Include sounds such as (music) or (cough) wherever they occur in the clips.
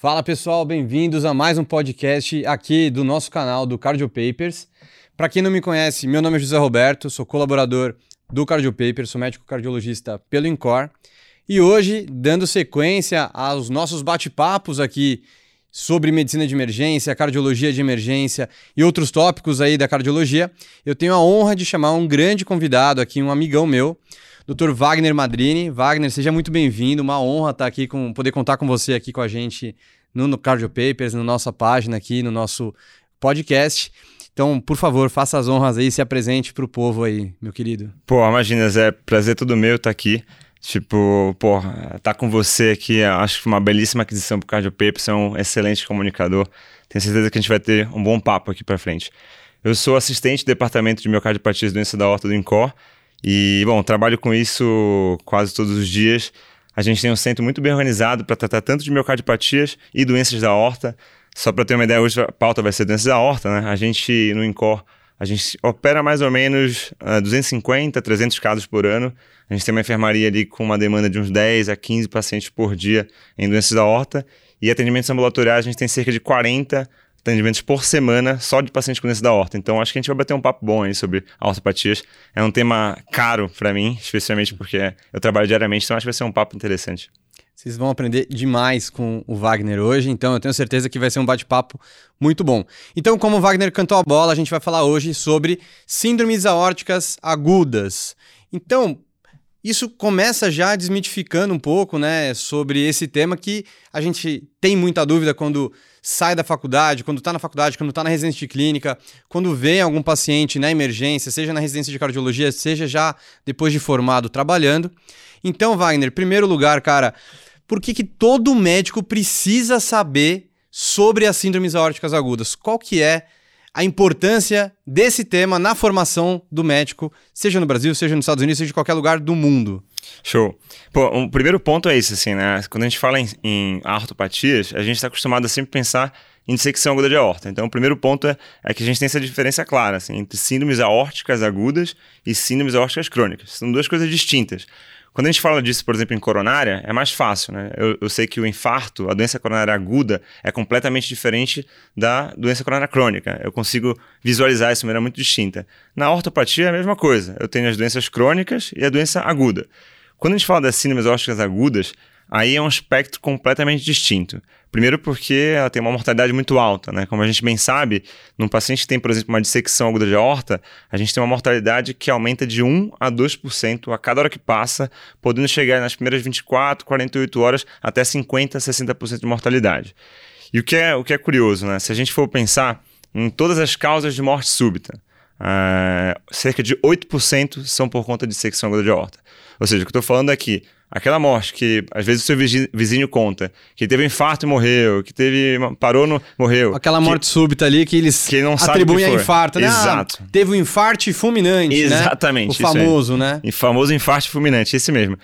Fala pessoal, bem-vindos a mais um podcast aqui do nosso canal do Cardio Papers. Para quem não me conhece, meu nome é José Roberto, sou colaborador do Cardio Papers, sou médico cardiologista pelo INCOR. E hoje, dando sequência aos nossos bate-papos aqui sobre medicina de emergência, cardiologia de emergência e outros tópicos aí da cardiologia, eu tenho a honra de chamar um grande convidado aqui, um amigão meu, Dr. Wagner Madrini. Wagner, seja muito bem-vindo, uma honra estar aqui com poder contar com você aqui com a gente no, no Cardio Papers, na nossa página aqui, no nosso podcast. Então, por favor, faça as honras aí, se apresente para o povo aí, meu querido. Pô, imagina, Zé, prazer todo meu estar aqui. Tipo, pô, tá com você aqui, acho que uma belíssima aquisição pro Cardio Papers, é um excelente comunicador. Tenho certeza que a gente vai ter um bom papo aqui para frente. Eu sou assistente do departamento de miocardiopatia e doença da horta do INCOR e, bom, trabalho com isso quase todos os dias. A gente tem um centro muito bem organizado para tratar tanto de miocardiopatias e doenças da horta. Só para ter uma ideia, hoje a pauta vai ser doenças da horta, né? A gente, no INCOR, a gente opera mais ou menos uh, 250, 300 casos por ano. A gente tem uma enfermaria ali com uma demanda de uns 10 a 15 pacientes por dia em doenças da horta. E atendimentos ambulatoriais, a gente tem cerca de 40 atendimentos por semana só de pacientes com doença da horta. Então acho que a gente vai bater um papo bom aí sobre ortopatias. É um tema caro para mim, especialmente porque eu trabalho diariamente, então acho que vai ser um papo interessante. Vocês vão aprender demais com o Wagner hoje, então eu tenho certeza que vai ser um bate-papo muito bom. Então, como o Wagner cantou a bola, a gente vai falar hoje sobre síndromes aórticas agudas. Então, isso começa já desmitificando um pouco, né, sobre esse tema que a gente tem muita dúvida quando sai da faculdade, quando está na faculdade, quando está na residência de clínica, quando vem algum paciente na emergência, seja na residência de cardiologia, seja já depois de formado trabalhando. Então, Wagner, primeiro lugar, cara, por que, que todo médico precisa saber sobre as síndromes aórticas agudas? Qual que é a importância desse tema na formação do médico, seja no Brasil, seja nos Estados Unidos, seja em qualquer lugar do mundo. Show. Pô, o primeiro ponto é isso, assim, né? Quando a gente fala em, em artopatias, a gente está acostumado a sempre pensar em dissecção aguda de aorta. Então, o primeiro ponto é, é, que a gente tem essa diferença clara assim, entre síndromes aórticas agudas e síndromes aórticas crônicas. São duas coisas distintas. Quando a gente fala disso, por exemplo, em coronária, é mais fácil, né? Eu, eu, sei que o infarto, a doença coronária aguda, é completamente diferente da doença coronária crônica. Eu consigo visualizar isso de maneira muito distinta. Na ortopatia é a mesma coisa. Eu tenho as doenças crônicas e a doença aguda. Quando a gente fala das síndromes ópticas agudas, aí é um espectro completamente distinto. Primeiro porque ela tem uma mortalidade muito alta, né? Como a gente bem sabe, num paciente que tem, por exemplo, uma dissecção aguda de aorta, a gente tem uma mortalidade que aumenta de 1 a 2% a cada hora que passa, podendo chegar nas primeiras 24, 48 horas até 50, 60% de mortalidade. E o que é, o que é curioso, né? Se a gente for pensar em todas as causas de morte súbita, uh, cerca de 8% são por conta de dissecção aguda de aorta. Ou seja, o que eu estou falando é Aquela morte que às vezes o seu vizinho conta, que teve um infarto e morreu, que teve parou no morreu. Aquela morte que, súbita ali que eles que não atribuem a infarto, né? Ah, Exato. Ah, teve um infarto fulminante, né? Exatamente. Né? O famoso, né? O famoso infarto fulminante, esse mesmo.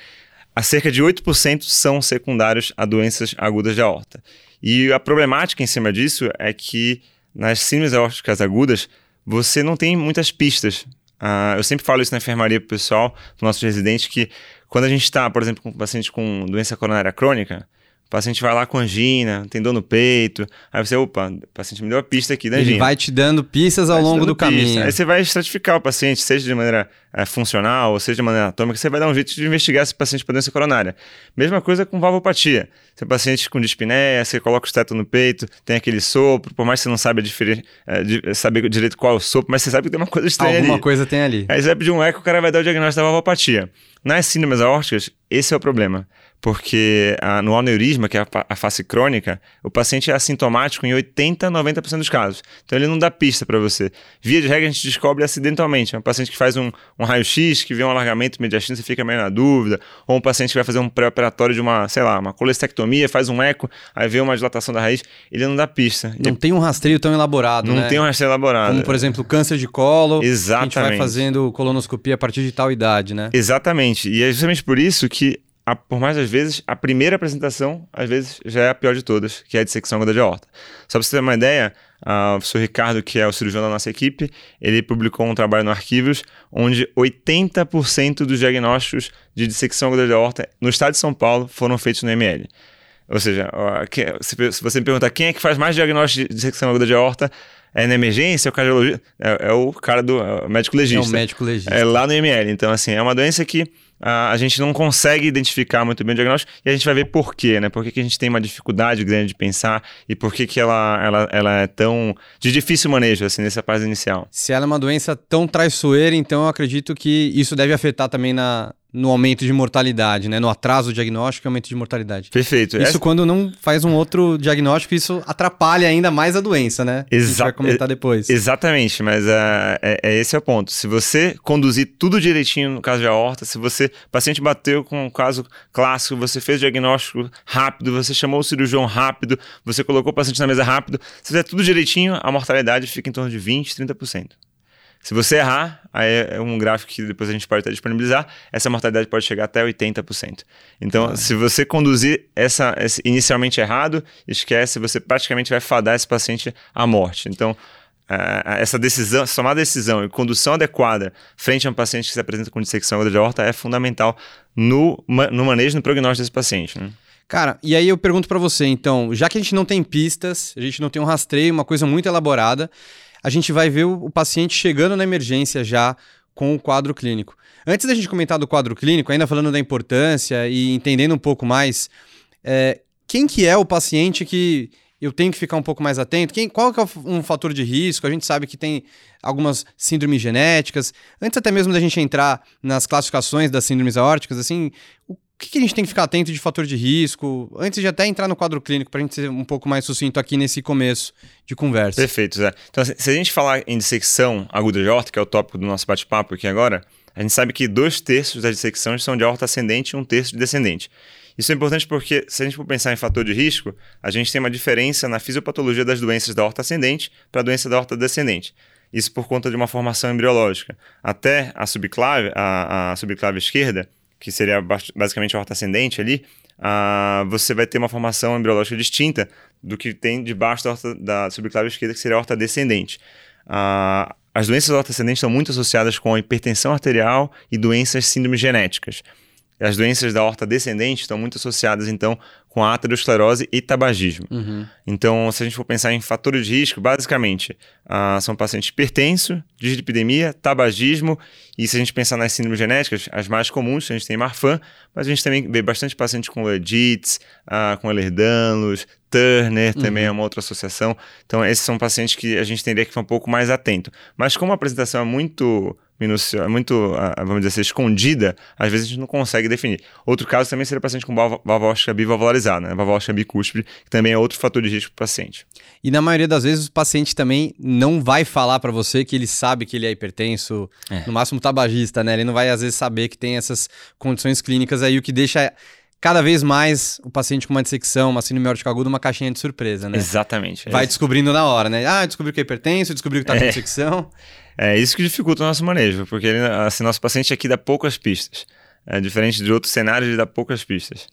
A cerca de 8% são secundários a doenças agudas de aorta. E a problemática em cima disso é que nas síndromes aórticas agudas você não tem muitas pistas. Uh, eu sempre falo isso na enfermaria pro pessoal, para nossos residentes, que quando a gente está, por exemplo, com um paciente com doença coronária crônica, o paciente vai lá com angina, tem dor no peito. Aí você, opa, o paciente me deu a pista aqui da angina. Ele vai te dando pistas ao longo do pista. caminho. Aí você vai estratificar o paciente, seja de maneira é, funcional ou seja de maneira anatômica, você vai dar um jeito de investigar esse paciente com doença coronária. Mesma coisa com valvopatia. Se é paciente com dispneia, você coloca o esteto no peito, tem aquele sopro, por mais que você não saiba diferir, é, de, saber direito qual é o sopro, mas você sabe que tem uma coisa estranha Alguma ali. coisa tem ali. Aí você vai pedir um eco, o cara vai dar o diagnóstico da valvopatia. Nas síndromes aórticas, esse é o problema porque a, no aneurisma, que é a, a, face crônica, o paciente é assintomático em 80, 90% dos casos. Então ele não dá pista para você. Via de regra, a gente descobre acidentalmente. É um paciente que faz um, um raio-x, que vê um alargamento mediastino, você fica meio na dúvida. Ou um paciente que vai fazer um pré-operatório de uma, sei lá, uma colestectomia, faz um eco, aí vê uma dilatação da raiz, ele não dá pista. Não tem um rastreio tão elaborado, Não né? tem um rastreio elaborado. Como, por exemplo, câncer de colo. Exatamente. a gente vai fazendo colonoscopia a partir de tal idade, né? Exatamente. E é justamente por isso que a, por mais das vezes, a primeira apresentação, às vezes, já é a pior de todas, que é a dissecção aguda de aorta. Só para você ter uma ideia, uh, o professor Ricardo, que é o cirurgião da nossa equipe, ele publicou um trabalho no Arquivos, onde 80% dos diagnósticos de dissecção aguda de aorta no estado de São Paulo foram feitos no ML. Ou seja, se você me perguntar quem é que faz mais diagnóstico de dissecção aguda de aorta, é na emergência, é o cardiologista, é, é, o cara do é o médico legista. É o médico legista. É lá no ML. Então, assim, é uma doença que a, a gente não consegue identificar muito bem o diagnóstico e a gente vai ver por quê, né? Por que, que a gente tem uma dificuldade grande de pensar e por que, que ela, ela, ela é tão de difícil manejo, assim, nessa fase inicial. Se ela é uma doença tão traiçoeira, então eu acredito que isso deve afetar também na, no aumento de mortalidade, né? No atraso diagnóstico e aumento de mortalidade. Perfeito. Isso Essa... quando não faz um outro diagnóstico, isso atrapalha ainda mais a doença, né? Exato. A gente vai comentar depois. Exatamente, mas uh, é, é, esse é o ponto. Se você conduzir tudo direitinho no caso de aorta, se você, o paciente bateu com um caso clássico, você fez o diagnóstico rápido, você chamou o cirurgião rápido, você colocou o paciente na mesa rápido, se fizer tudo direitinho, a mortalidade fica em torno de 20, 30%. Se você errar, aí é um gráfico que depois a gente pode até disponibilizar, essa mortalidade pode chegar até 80%. Então, ah. se você conduzir essa, esse inicialmente errado, esquece, você praticamente vai fadar esse paciente à morte. Então, essa decisão, somar decisão e condução adequada frente a um paciente que se apresenta com dissecção de aorta é fundamental no, no manejo e no prognóstico desse paciente. Né? Cara, e aí eu pergunto para você, então, já que a gente não tem pistas, a gente não tem um rastreio, uma coisa muito elaborada, a gente vai ver o, paciente chegando na emergência já com o quadro clínico. Antes da gente comentar do quadro clínico, ainda falando da importância e entendendo um pouco mais, é, quem que é o paciente que eu tenho que ficar um pouco mais atento? Quem, qual que é um fator de risco? A gente sabe que tem algumas síndromes genéticas. Antes até mesmo da gente entrar nas classificações das síndromes aórticas, assim, o o que, que, a gente tem que ficar atento de fator de risco, antes de até entrar no quadro clínico, para a gente ser um pouco mais sucinto aqui nesse começo de conversa? Perfeito, Zé. Então, se a gente falar em dissecção aguda de horta, que é o tópico do nosso bate-papo aqui agora, a gente sabe que dois terços das dissecções são de horta ascendente e um terço de descendente. Isso é importante porque, se a gente for pensar em fator de risco, a gente tem uma diferença na fisiopatologia das doenças da horta ascendente para a doença da horta descendente. Isso por conta de uma formação embriológica. Até a subclave, a, a subclave esquerda, que seria basicamente a horta ascendente ali, uh, você vai ter uma formação embriológica distinta do que tem debaixo da, horta, da esquerda, que seria a horta descendente. Uh, as doenças da horta ascendente estão muito associadas com a hipertensão arterial e doenças síndromes genéticas. As doenças da horta descendente estão muito associadas, então, com a aterosclerose e tabagismo. Uhum. Então, se a gente for pensar em fatores de risco, basicamente, uh, são pacientes hipertensos, dislipidemia, tabagismo, e se a gente pensar nas síndromes genéticas, as mais comuns, a gente tem Marfan, mas a gente também vê bastante pacientes com Ledits, uh, com Ehlers-Danlos, Turner também uhum. é uma outra associação. Então, esses são pacientes que a gente teria que ficar um pouco mais atento. Mas como a apresentação é muito minucio, é muito, vamos dizer assim, escondida, às vezes a gente não consegue definir. Outro caso também seria paciente com valvóstica bivalvularizada, né? valvóstica bicúspide, que também é outro fator de risco para o paciente. E na maioria das vezes o paciente também não vai falar para você que ele sabe que ele é hipertenso, é. no máximo tabagista, né? Ele não vai às vezes saber que tem essas condições clínicas aí, o que deixa cada vez mais o paciente com uma dissecção, uma síndrome aórtica aguda, uma caixinha de surpresa, né? Exatamente. É Vai descobrindo na hora, né? Ah, descobriu que é hipertenso, descobriu que tá com é. dissecção. (laughs) É isso que dificulta o nosso manejo, porque assim, nosso paciente aqui dá poucas pistas. É diferente de outros cenários, ele dá poucas pistas.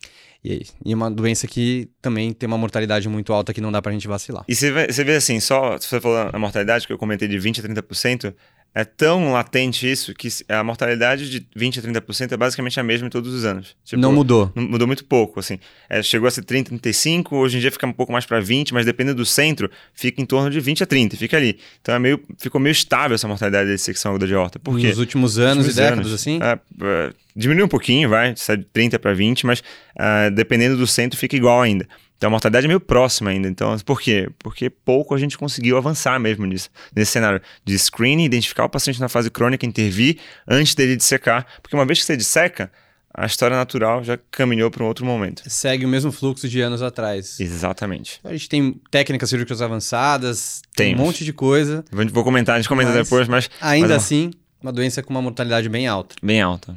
E, e uma doença que também tem uma mortalidade muito alta que não dá pra gente vacilar. E você vê, você vê assim, só se você falou a mortalidade que eu comentei de 20 a 30%, é tão latente isso que a mortalidade de 20 a 30% é basicamente a mesma em todos os anos. Tipo, não mudou. Mudou muito pouco, assim. É, chegou a ser 30, 35, hoje em dia fica um pouco mais para 20, mas dependendo do centro, fica em torno de 20 a 30, fica ali. Então é meio, ficou meio estável essa mortalidade de dissecção aguda de horta. Por quê? Nos últimos anos últimos e décadas, anos, assim? É, é, diminuiu um pouquinho, vai, sai de 30 para 20, mas uh, dependendo do centro fica igual ainda. Então a mortalidade é meio próxima ainda. Então, por quê? Porque pouco a gente conseguiu avançar mesmo nisso, nesse cenário de screening, identificar o paciente na fase crônica, intervir antes dele dissecar. Porque uma vez que você disseca, a história natural já caminhou para um outro momento. Segue o mesmo fluxo de anos atrás. Exatamente. A gente tem técnicas cirúrgicas avançadas, tem um monte de coisa. Vou comentar, a gente comenta mas depois, mas. Ainda mas é assim, uma doença com uma mortalidade bem alta. Bem alta.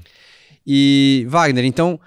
E, Wagner, então,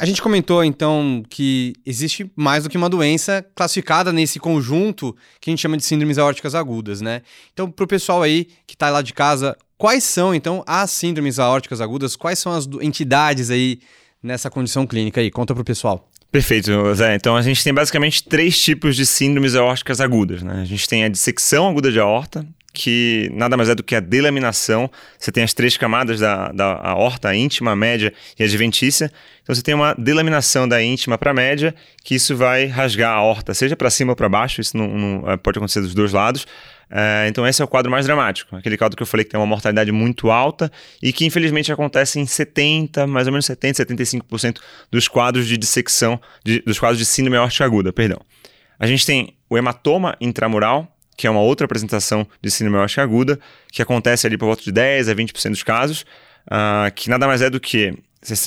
a gente comentou então que existe mais do que uma doença classificada nesse conjunto que a gente chama de síndromes aórticas agudas, né? Então, para o pessoal aí que está lá de casa, quais são então as síndromes aórticas agudas? Quais são as entidades aí nessa condição clínica aí? Conta para o pessoal. Perfeito, Zé. Então a gente tem basicamente três tipos de síndromes aórticas agudas. Né? A gente tem a dissecção aguda de aorta, que nada mais é do que a delaminação. Você tem as três camadas da, da aorta, a íntima, a média e a adventícia. Então você tem uma delaminação da íntima para a média, que isso vai rasgar a aorta, seja para cima ou para baixo, isso não, não, pode acontecer dos dois lados. É, então esse é o quadro mais dramático, aquele quadro que eu falei que tem uma mortalidade muito alta e que infelizmente acontece em 70, mais ou menos 70, 75% dos quadros de dissecção, de, dos quadros de síndrome aórtica aguda, perdão. A gente tem o hematoma intramural, que é uma outra apresentação de síndrome aórtica aguda, que acontece ali por volta de 10 a 20% dos casos, uh, que nada mais é do que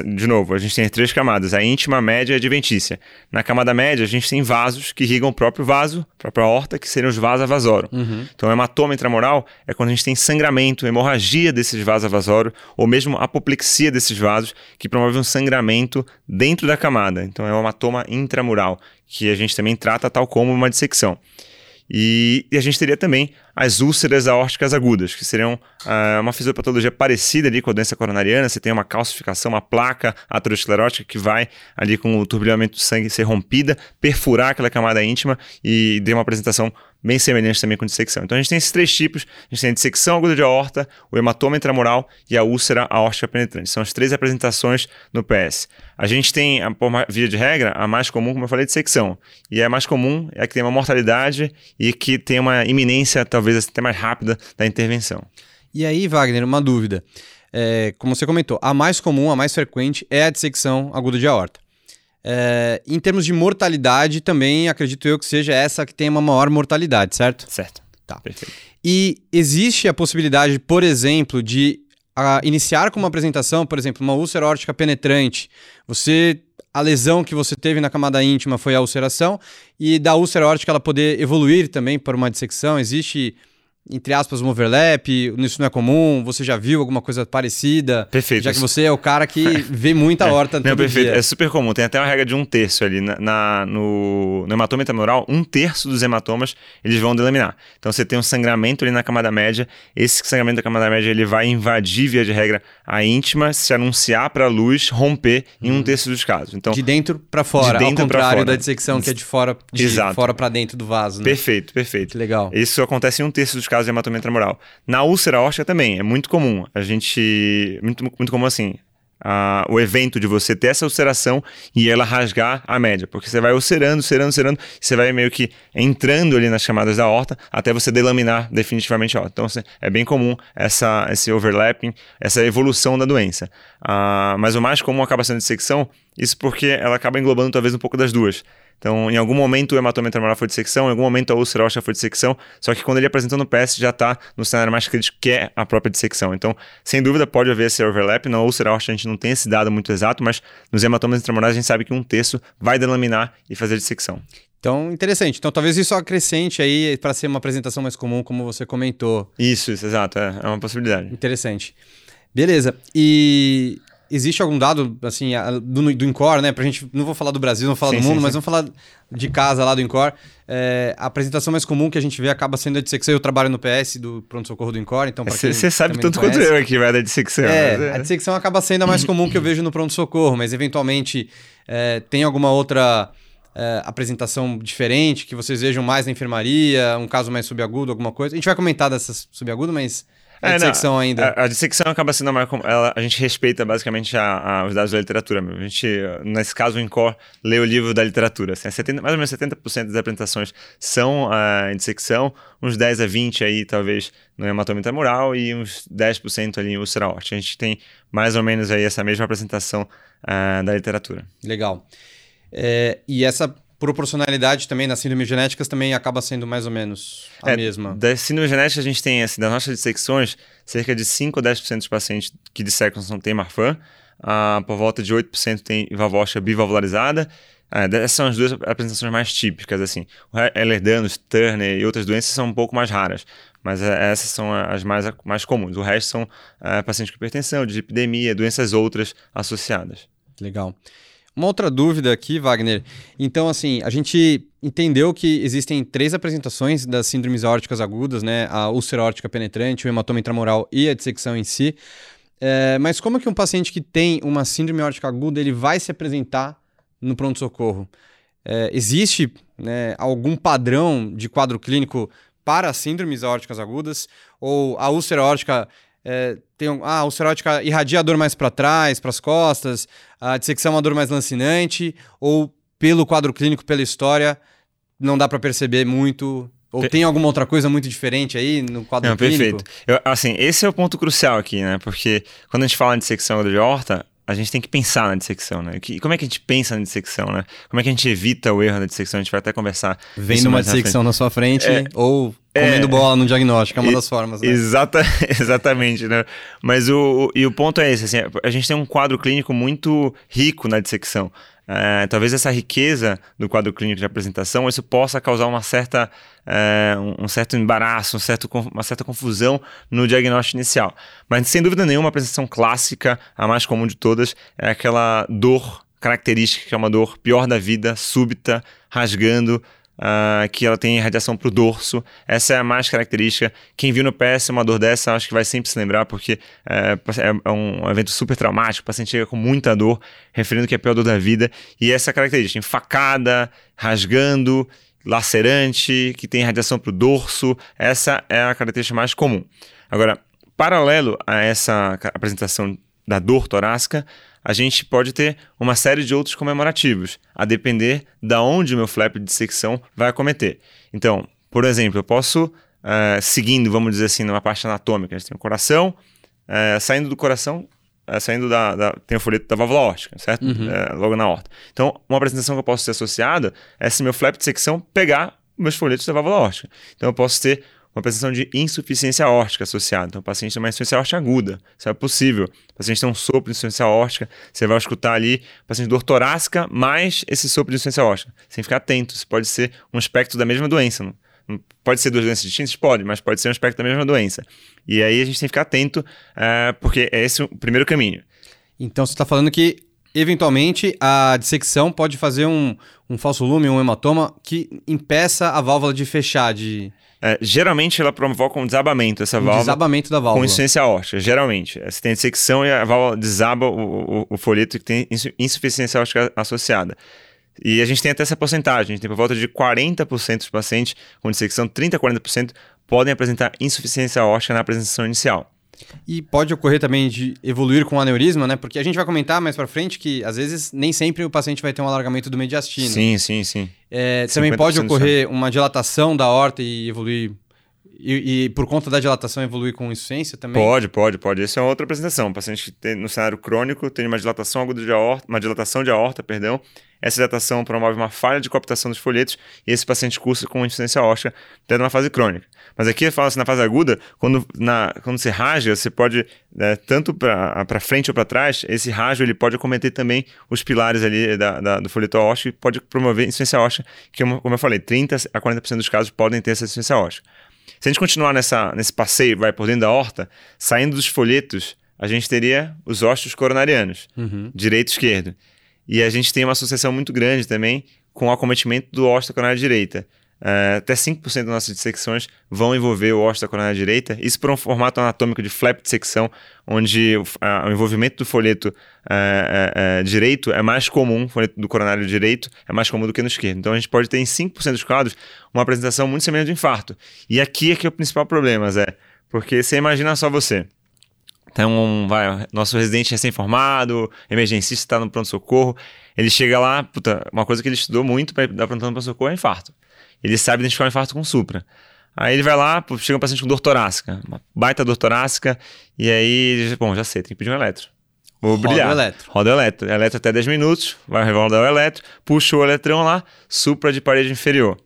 de novo, a gente tem três camadas, a íntima, a média e a adventícia. Na camada média, a gente tem vasos que irrigam o próprio vaso, a própria horta, que seriam os vasos vasorum. Uhum. Então, o hematoma intramoral é quando a gente tem sangramento, hemorragia desses vasos vasorum, ou mesmo apoplexia desses vasos, que promove um sangramento dentro da camada. Então, é o hematoma intramural, que a gente também trata tal como uma dissecção. E, e, a gente teria também as úlceras aórticas agudas, que seriam uh, uma fisiopatologia parecida ali com a doença coronariana. Você tem uma calcificação, uma placa aterosclerótica que vai ali com o turbilhamento do sangue ser rompida, perfurar aquela camada íntima e ter uma apresentação bem semelhante também com dissecção. Então a gente tem esses três tipos: a gente tem a dissecção aguda de aorta, o hematoma intramural e a úlcera aórtica penetrante. São as três apresentações no PS. A gente tem, por via de regra, a mais comum, como eu falei, dissecção. E a mais comum é a que tem uma mortalidade e que tem uma iminência, talvez até mais rápida, da intervenção. E aí, Wagner, uma dúvida. É, como você comentou, a mais comum, a mais frequente é a dissecção aguda de aorta. É, em termos de mortalidade, também acredito eu que seja essa que tem uma maior mortalidade, certo? Certo. Tá. Perfeito. E existe a possibilidade, por exemplo, de a, iniciar com uma apresentação, por exemplo, uma úlcera órtica penetrante. Você a lesão que você teve na camada íntima foi a ulceração e da úlcera órtica ela poder evoluir também para uma dissecção. Existe entre aspas, um overlap, isso não é comum, você já viu alguma coisa parecida? Perfeito. Já que você é o cara que (laughs) vê muita horta é. Não, perfeito. Dia. É super comum, tem até uma regra de um terço ali. Na, na no, no hematoma intramural, um terço dos hematomas eles vão delaminar. Então você tem um sangramento ali na camada média, esse sangramento da camada média ele vai invadir, via de regra, a íntima, se anunciar para a luz, romper em um hum. terço dos casos. Então, de dentro para fora, de dentro ao contrário fora. da dissecção que é de fora de Exato. fora para dentro do vaso. Né? Perfeito, perfeito. Que legal. Isso acontece em um terço dos casos de hematoma intramural. Na úlcera óssea também, é muito comum. A gente. Muito, muito comum assim. O evento de você ter essa ulceração e ela rasgar a média, porque você vai ulcerando, ulcerando, ulcerando, você vai meio que entrando ali nas camadas da horta até você delaminar definitivamente a horta. Então assim, é bem comum essa, esse overlapping, essa evolução da doença. Uh, mas o mais comum acaba sendo dissecção, isso porque ela acaba englobando talvez um pouco das duas. Então, em algum momento o hematoma intramural foi de secção, em algum momento a úlcera óssea foi de secção, só que quando ele apresentou no PS já está no cenário mais crítico, que é a própria dissecção. Então, sem dúvida pode haver esse overlap. Na úlcera óssea a gente não tem esse dado muito exato, mas nos hematomas intramurais a gente sabe que um terço vai delaminar e fazer dissecção. Então, interessante. Então, talvez isso acrescente aí para ser uma apresentação mais comum, como você comentou. Isso, isso exato. É, é uma possibilidade. Interessante. Beleza. E existe algum dado, assim, do, do Incor, né? Pra gente, não vou falar do Brasil, não vou falar sim, do mundo, sim, mas sim. vamos falar de casa lá do Incor. É, a apresentação mais comum que a gente vê acaba sendo a dissecção. Eu trabalho no PS do pronto-socorro do Incor, então Você sabe tanto quanto eu aqui, vai da dissecção. É, é, a dissecção acaba sendo a mais comum que eu vejo no pronto-socorro, mas eventualmente é, tem alguma outra... É, apresentação diferente, que vocês vejam mais na enfermaria, um caso mais subagudo, alguma coisa. A gente vai comentar dessas subagudo, mas a é, dissecção não, ainda. A, a, dissecção acaba sendo a mais. Ela, a gente respeita basicamente a, a, os dados da literatura. A gente, nesse caso, o INCOR lê o livro da literatura. Assim, 70, mais ou menos 70% das apresentações são uh, em dissecção, uns 10 a 20 aí, talvez, no hematoma intramural e uns 10% ali em úlcera. A gente tem mais ou menos aí essa mesma apresentação uh, da literatura. Legal. É, e essa proporcionalidade também nas síndromes genéticas também acaba sendo mais ou menos a é, mesma. Das síndromes genéticas a gente tem, assim, das nossas dissecções, cerca de 5 ou 10% dos pacientes que dissecam não tem Marfan, uh, por volta de 8% tem valvóstia bivalvularizada, uh, essas são as duas apresentações mais típicas, assim. O Ehlers-Danlos, Turner e outras doenças são um pouco mais raras, mas uh, essas são as mais, mais comuns. O resto são uh, pacientes com hipertensão, de epidemia, doenças outras associadas. Legal. Uma outra dúvida aqui, Wagner. Então, assim, a gente entendeu que existem três apresentações das síndromes aórticas agudas, né? A úlcera aórtica penetrante, o hematoma intramural e a dissecção em si. É, mas como é que um paciente que tem uma síndrome aórtica aguda ele vai se apresentar no pronto-socorro? É, existe né, algum padrão de quadro clínico para síndromes aórticas agudas? Ou a úlcera aórtica é, tem um, ah, úlcera aórtica irradia a dor mais para trás, para as costas, a dissecção é uma dor mais lancinante, ou pelo quadro clínico, pela história, não dá para perceber muito ou tem alguma outra coisa muito diferente aí no quadro Não, clínico? Perfeito. Eu, assim, esse é o ponto crucial aqui, né? Porque quando a gente fala de dissecção de horta, a gente tem que pensar na dissecção, né? Que, como é que a gente pensa na dissecção, né? Como é que a gente evita o erro da dissecção? A gente vai até conversar. Vendo uma dissecção na sua frente é, ou comendo é, bola no diagnóstico, é uma das formas, né? Exata, (laughs) exatamente, né? Mas o, o, e o ponto é esse, assim, a gente tem um quadro clínico muito rico na dissecção. É, talvez essa riqueza do quadro clínico de apresentação isso possa causar uma certa, é, um, certo embaraço, um certo, uma certa confusão no diagnóstico inicial. Mas sem dúvida nenhuma, a apresentação clássica, a mais comum de todas, é aquela dor característica, que é uma dor pior da vida, súbita, rasgando, Uh, que ela tem radiação para o dorso. Essa é a mais característica. Quem viu no PS uma dor dessa, acho que vai sempre se lembrar, porque é, é um evento super traumático. O paciente chega com muita dor, referindo que é a pior dor da vida. E essa característica, enfacada, rasgando, lacerante, que tem radiação para o dorso. Essa é a característica mais comum. Agora, paralelo a essa apresentação da dor torácica, a gente pode ter uma série de outros comemorativos, a depender da onde o meu flap de dissecção vai acometer. Então, por exemplo, eu posso, uh, seguindo, vamos dizer assim, numa parte anatômica, a gente tem o coração, uh, saindo do coração, uh, saindo da, da, Tem o folheto da válvula órtica, certo? Uhum. logo na horta. Então, uma apresentação que eu posso ter associada é se meu flap de dissecção pegar meus folhetos da válvula órtica. Então, eu posso ter uma apresentação de insuficiência órtica associada. Então, o paciente tem uma insuficiência órtica aguda. Isso é possível. O paciente tem um sopro de insuficiência órtica, você vai escutar ali o paciente dor torácica mais esse sopro de insuficiência órtica. Sem ficar atento, isso pode ser um aspecto da mesma doença. Não? Pode ser duas doenças distintas? Pode, mas pode ser um aspecto da mesma doença. E aí a gente tem que ficar atento, uh, porque é esse o primeiro caminho. Então, você está falando que eventualmente a dissecção pode fazer um, um falso lume, um hematoma que impeça a válvula de fechar, de... É, geralmente ela provoca um desabamento, essa um válvula. Desabamento da válvula. Com insuficiência órtica, geralmente. Você tem dissecção e a válvula desaba o, o, o folheto que tem insuficiência órtica associada. E a gente tem até essa porcentagem, a gente tem por volta de 40% dos pacientes com dissecção, 30% a 40% podem apresentar insuficiência órtica na apresentação inicial. E pode ocorrer também de evoluir com aneurisma, né? Porque a gente vai comentar mais para frente que às vezes nem sempre o paciente vai ter um alargamento do mediastino. Sim, sim, sim. É, também pode ocorrer uma dilatação da horta e evoluir e, e, por conta da dilatação evoluir com insuficiência também? Pode, pode, pode. Essa é outra apresentação. O paciente que tem, no cenário crônico tem uma dilatação aguda de aorta, uma dilatação de aorta, perdão. Essa dilatação promove uma falha de cooptação dos folhetos e esse paciente cursa com insuficiência óssea até numa fase crônica. Mas aqui fala assim, na fase aguda, quando, na, quando você rasga, você pode, né, tanto para frente ou para trás, esse rasgo ele pode acometer também os pilares ali da, da, do folheto ósseo e pode promover insuficiência óssea, que como eu falei, 30 a 40% dos casos podem ter essa insuficiência óssea. Se a gente continuar nessa, nesse passeio, vai por dentro da horta, saindo dos folhetos, a gente teria os ossos coronarianos, uhum. direito e esquerdo. E a gente tem uma associação muito grande também com o acometimento do ósseo da coronária direita. Uh, até 5% das nossas dissecções vão envolver o ósseo da coronária direita. Isso por um formato anatômico de flap dissecção, onde o, uh, o envolvimento do folheto uh, direito é mais comum, folheto do coronário direito é mais comum do que no esquerdo. Então a gente pode ter em 5% dos quadros uma apresentação muito semelhante ao infarto. E aqui é que é o principal problema, Zé. Porque você imagina só você. Então, vai, nosso residente recém-formado, emergencista está no pronto-socorro. Ele chega lá, puta, uma coisa que ele estudou muito para dar pronto-socorro é infarto ele sabe identificar o infarto com supra. Aí ele vai lá, chega um paciente com dor torácica, uma baita dor torácica, e aí ele diz, bom, já sei, tem que pedir um eletro. Vou brilhar. Roda o eletro. Roda o eletro. Eletro até 10 minutos, vai rodar o eletro, puxa o eletrão lá, supra de parede inferior.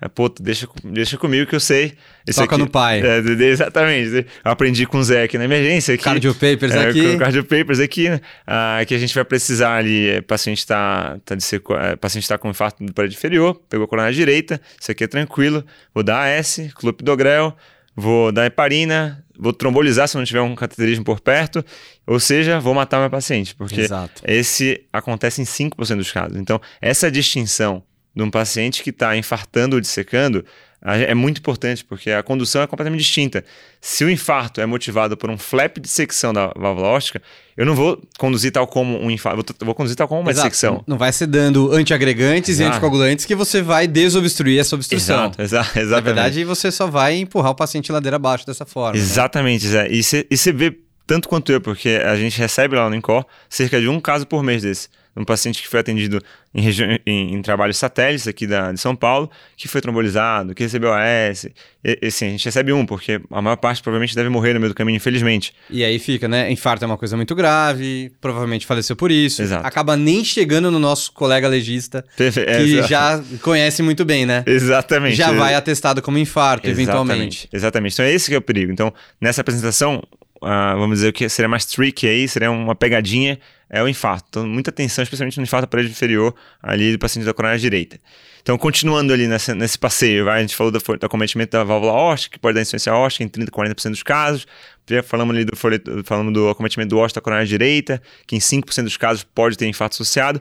É, pô, deixa, deixa comigo que eu sei. Isso Toca aqui, no pai. É, exatamente. Eu aprendi com o Zé aqui na emergência. Aqui, cardio papers é, aqui. Cardio papers aqui, né? ah, que a gente vai precisar ali. É, paciente está tá de é, paciente tá com infarto do parede inferior, pegou a coronária direita, isso aqui é tranquilo. Vou dar AS, clopidogrel, vou dar heparina, vou trombolizar se não tiver um cateterismo por perto, ou seja, vou matar meu paciente, porque Exato. esse acontece em 5% dos casos. Então, essa distinção de um paciente que está infartando ou dissecando, é muito importante, porque a condução é completamente distinta. Se o infarto é motivado por um flap de secção da válvula óstica, eu não vou conduzir tal como um infarto, vou conduzir tal como uma Exato. dissecção. Não vai ser dando antiagregantes exato. e anticoagulantes que você vai desobstruir essa obstrução. Exato, exa exatamente. Na verdade, você só vai empurrar o paciente ladeira abaixo dessa forma. Né? Exatamente, né? Zé. E você vê tanto quanto eu, porque a gente recebe lá no INCOR cerca de um caso por mês desse um paciente que foi atendido em, em, em trabalhos satélites aqui da, de São Paulo, que foi trombolizado, que recebeu AS. E, e, assim, a gente recebe um, porque a maior parte provavelmente deve morrer no meio do caminho, infelizmente. E aí fica, né? Infarto é uma coisa muito grave, provavelmente faleceu por isso. Exato. Acaba nem chegando no nosso colega legista, (laughs) Perfe que é, já conhece muito bem, né? Exatamente. Já vai atestado como infarto, Exatamente. eventualmente. Exatamente. Então é esse que é o perigo. Então, nessa apresentação, uh, vamos dizer que seria mais tricky aí, seria uma pegadinha, é o infarto. Então, muita atenção, especialmente no infarto da parede inferior, ali do paciente da coronária direita. Então, continuando ali nesse passeio, vai, a gente falou do, do acometimento da válvula óstica, que pode dar insuficiência óstica em 30% a 40% dos casos. Já falamos ali do, falamos do acometimento do óstica da coronária direita, que em 5% dos casos pode ter infarto associado.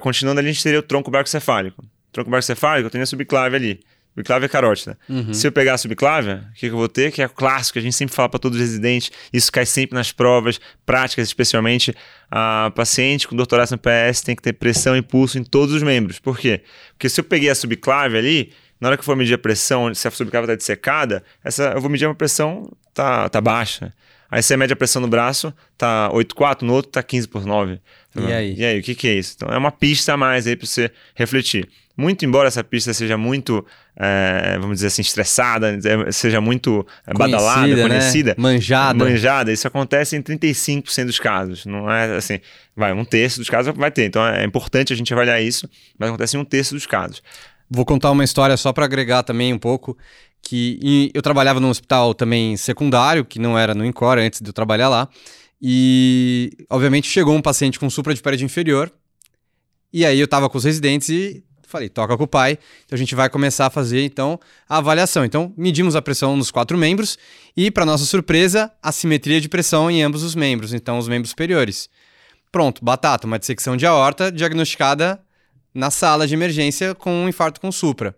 Continuando ali, a gente teria o tronco barcocefálico. O tronco barcocefálico, eu tenho a subclave ali subclávia carótida. Uhum. Se eu pegar a subclávia, o que, que, eu vou ter? Que é o clássico, a gente sempre fala para todos os residentes, isso cai sempre nas provas práticas, especialmente a paciente com doutorado no PS tem que ter pressão e pulso em todos os membros. Por quê? Porque se eu peguei a subclávia ali, na hora que eu for medir a pressão, se a subclávia está dissecada, essa, eu vou medir uma pressão tá, tá baixa. Aí você mede a pressão no braço, tá 8,4, no outro tá 15 por 9. E aí? E aí, o que, que é isso? Então é uma pista a mais aí para você refletir. Muito embora essa pista seja muito, é, vamos dizer assim, estressada, seja muito conhecida, badalada, né? conhecida, manjada. manjada, isso acontece em 35% dos casos. Não é assim, vai, um terço dos casos vai ter. Então é importante a gente avaliar isso, mas acontece em um terço dos casos. Vou contar uma história só para agregar também um pouco que eu trabalhava num hospital também secundário, que não era no INCOR antes de eu trabalhar lá. E, obviamente, chegou um paciente com supra de parede inferior. E aí eu estava com os residentes e falei, toca com o pai. Então a gente vai começar a fazer então a avaliação. Então medimos a pressão nos quatro membros e, para nossa surpresa, a simetria de pressão em ambos os membros, então os membros superiores. Pronto, batata, uma dissecção de aorta diagnosticada na sala de emergência com um infarto com supra.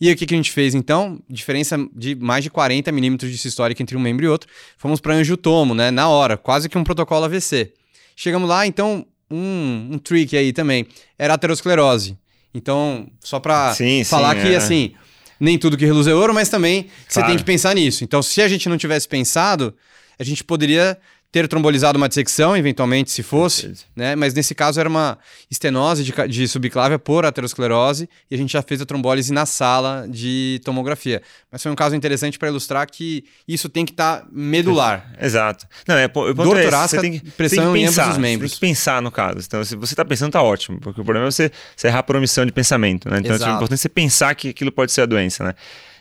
E o que, que a gente fez então? Diferença de mais de 40 milímetros de sistólica entre um membro e outro. Fomos para angiotomo, né? Na hora, quase que um protocolo AVC. Chegamos lá, então, um, um trick aí também. Era aterosclerose. Então, só para falar sim, que, é. assim, nem tudo que reluz é ouro, mas também claro. você tem que pensar nisso. Então, se a gente não tivesse pensado, a gente poderia ter trombolizado uma dissecção, eventualmente, se fosse, né? Mas nesse caso era uma estenose de, de subclávia por aterosclerose e a gente já fez a trombólise na sala de tomografia. Mas foi um caso interessante para ilustrar que isso tem que estar tá medular. Exato. Não, é, o Dor é torácica, tem que, pressão tem que pensar, em ambos os membros. Tem que pensar no caso. Então, se você está pensando, tá ótimo, porque o problema é você, você errar por omissão de pensamento, né? Então, é importante você pensar que aquilo pode ser a doença, né?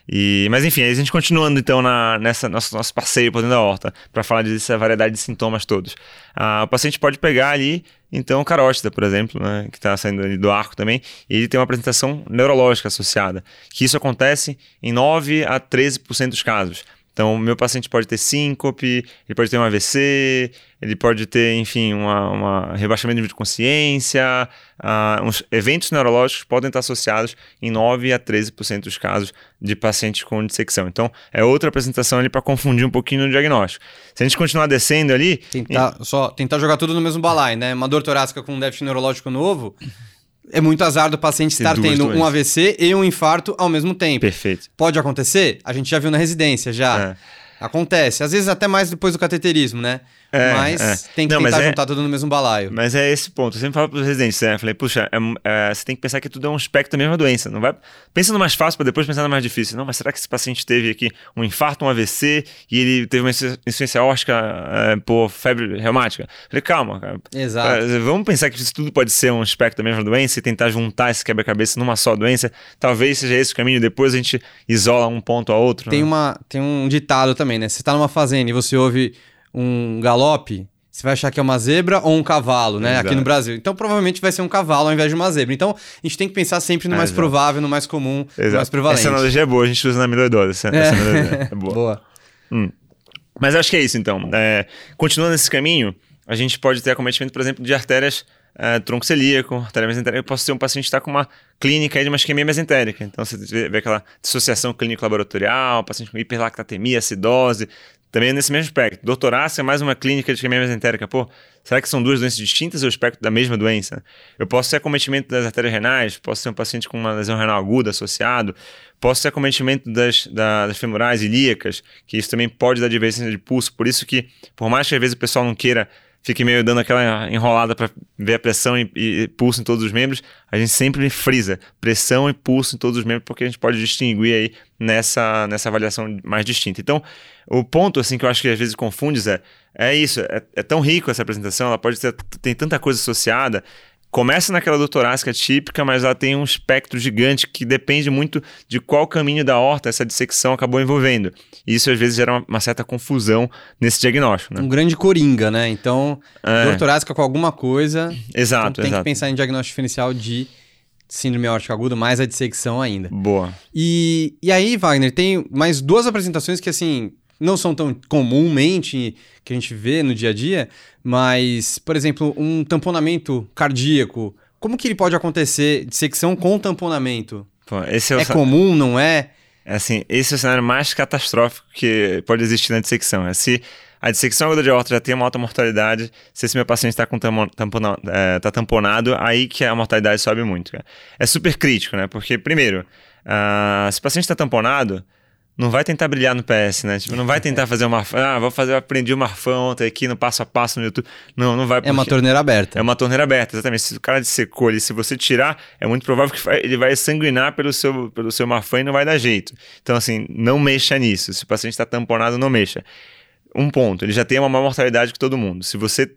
E, mas enfim, a gente continuando então na, nessa nosso, nosso passeio por dentro da horta, para falar dessa variedade de sintomas todos. Ah, o paciente pode pegar ali, então, carótida, por exemplo, né, que está saindo ali do arco também, e ele tem uma apresentação neurológica associada, que isso acontece em 9 a 13% dos casos. Então, o meu paciente pode ter síncope, ele pode ter um AVC, ele pode ter, enfim, um uma rebaixamento de consciência. Uh, uns eventos neurológicos podem estar associados em 9 a 13% dos casos de pacientes com dissecção. Então, é outra apresentação ali para confundir um pouquinho no diagnóstico. Se a gente continuar descendo ali. Tentar, em... só, tentar jogar tudo no mesmo balai, né? Uma dor torácica com um déficit neurológico novo é muito azar do paciente estar tendo um AVC e um infarto ao mesmo tempo. Perfeito. Pode acontecer? A gente já viu na residência, já. É. Acontece. Às vezes até mais depois do cateterismo, né? É, mas é. tem que Não, tentar é juntar é, tudo no mesmo balaio. Mas é esse ponto. Eu sempre falo para os residentes, né? Eu falei, puxa, é, é, você tem que pensar que tudo é um espectro da mesma doença. Não vai... Pensa no mais fácil para depois pensar no mais difícil. Não, mas será que esse paciente teve aqui um infarto, um AVC e ele teve uma insuficiência óstica por febre reumática? Eu falei, calma, cara. Exato. Vamos pensar que isso tudo pode ser um espectro da mesma doença e tentar juntar esse quebra-cabeça numa só doença. Talvez seja esse o caminho. Depois a gente isola um ponto a outro. Tem, né? uma, tem um ditado também, né? Você está numa fazenda e você ouve um galope, você vai achar que é uma zebra ou um cavalo, né? Exato. Aqui no Brasil. Então, provavelmente vai ser um cavalo ao invés de uma zebra. Então, a gente tem que pensar sempre no mais Exato. provável, no mais comum, Exato. no mais prevalente. Essa analogia é boa, a gente usa na amiloidose. Essa, é. essa (laughs) é boa. boa. Hum. Mas acho que é isso, então. É, continuando nesse caminho, a gente pode ter acometimento, por exemplo, de artérias uh, tronco celíaco, artéria mesentérica. Eu posso ter um paciente que está com uma clínica de uma isquemia mesentérica. Então, você vê aquela dissociação clínico-laboratorial, paciente com hiperlactatemia, acidose. Também nesse mesmo espectro. Doutorácia é mais uma clínica de isquemia mesentérica. Pô, será que são duas doenças distintas ou o espectro da mesma doença? Eu posso ter acometimento das artérias renais, posso ter um paciente com uma lesão renal aguda associado, posso ter acometimento das, das femorais ilíacas, que isso também pode dar divergência de pulso. Por isso que, por mais que às vezes o pessoal não queira fique meio dando aquela enrolada para ver a pressão e, e, pulso em todos os membros, a gente sempre frisa pressão e pulso em todos os membros, porque a gente pode distinguir aí nessa, nessa avaliação mais distinta. Então, o ponto assim que eu acho que às vezes confunde é, é isso, é, é tão rico essa apresentação, ela pode ter tem tanta coisa associada, começa naquela dor torácica típica, mas ela tem um espectro gigante que depende muito de qual caminho da horta essa dissecção acabou envolvendo. E isso às vezes gera uma, uma certa confusão nesse diagnóstico. Né? Um grande coringa, né? Então, é. dor torácica com alguma coisa. Exato, então tem exato. que pensar em diagnóstico diferencial de síndrome aórtica aguda, mais a dissecção ainda. Boa. E, e aí, Wagner, tem mais duas apresentações que, assim, não são tão comumente que a gente vê no dia a dia, mas, por exemplo, um tamponamento cardíaco, como que ele pode acontecer dissecção com tamponamento? Pô, esse é, é comum, não é? É assim, esse é o cenário mais catastrófico que pode existir na dissecção. É se a dissecção aguda de aorta já tem uma alta mortalidade, se esse meu paciente está com tampona, é, tá tamponado, aí que a mortalidade sobe muito. Cara. É super crítico, né? Porque, primeiro, uh, se o paciente está tamponado, não vai tentar brilhar no PS, né? Tipo, não vai tentar fazer uma. Ah, vou fazer, eu aprendi o Marfão ontem aqui no passo a passo no YouTube. Não, não vai. É uma torneira aberta. É uma torneira aberta, exatamente. Se o cara dissecou ali, se você tirar, é muito provável que ele vai sanguinar pelo seu, pelo seu Marfão e não vai dar jeito. Então, assim, não mexa nisso. Se o paciente está tamponado, não mexa. Um ponto, ele já tem uma maior mortalidade que todo mundo. Se você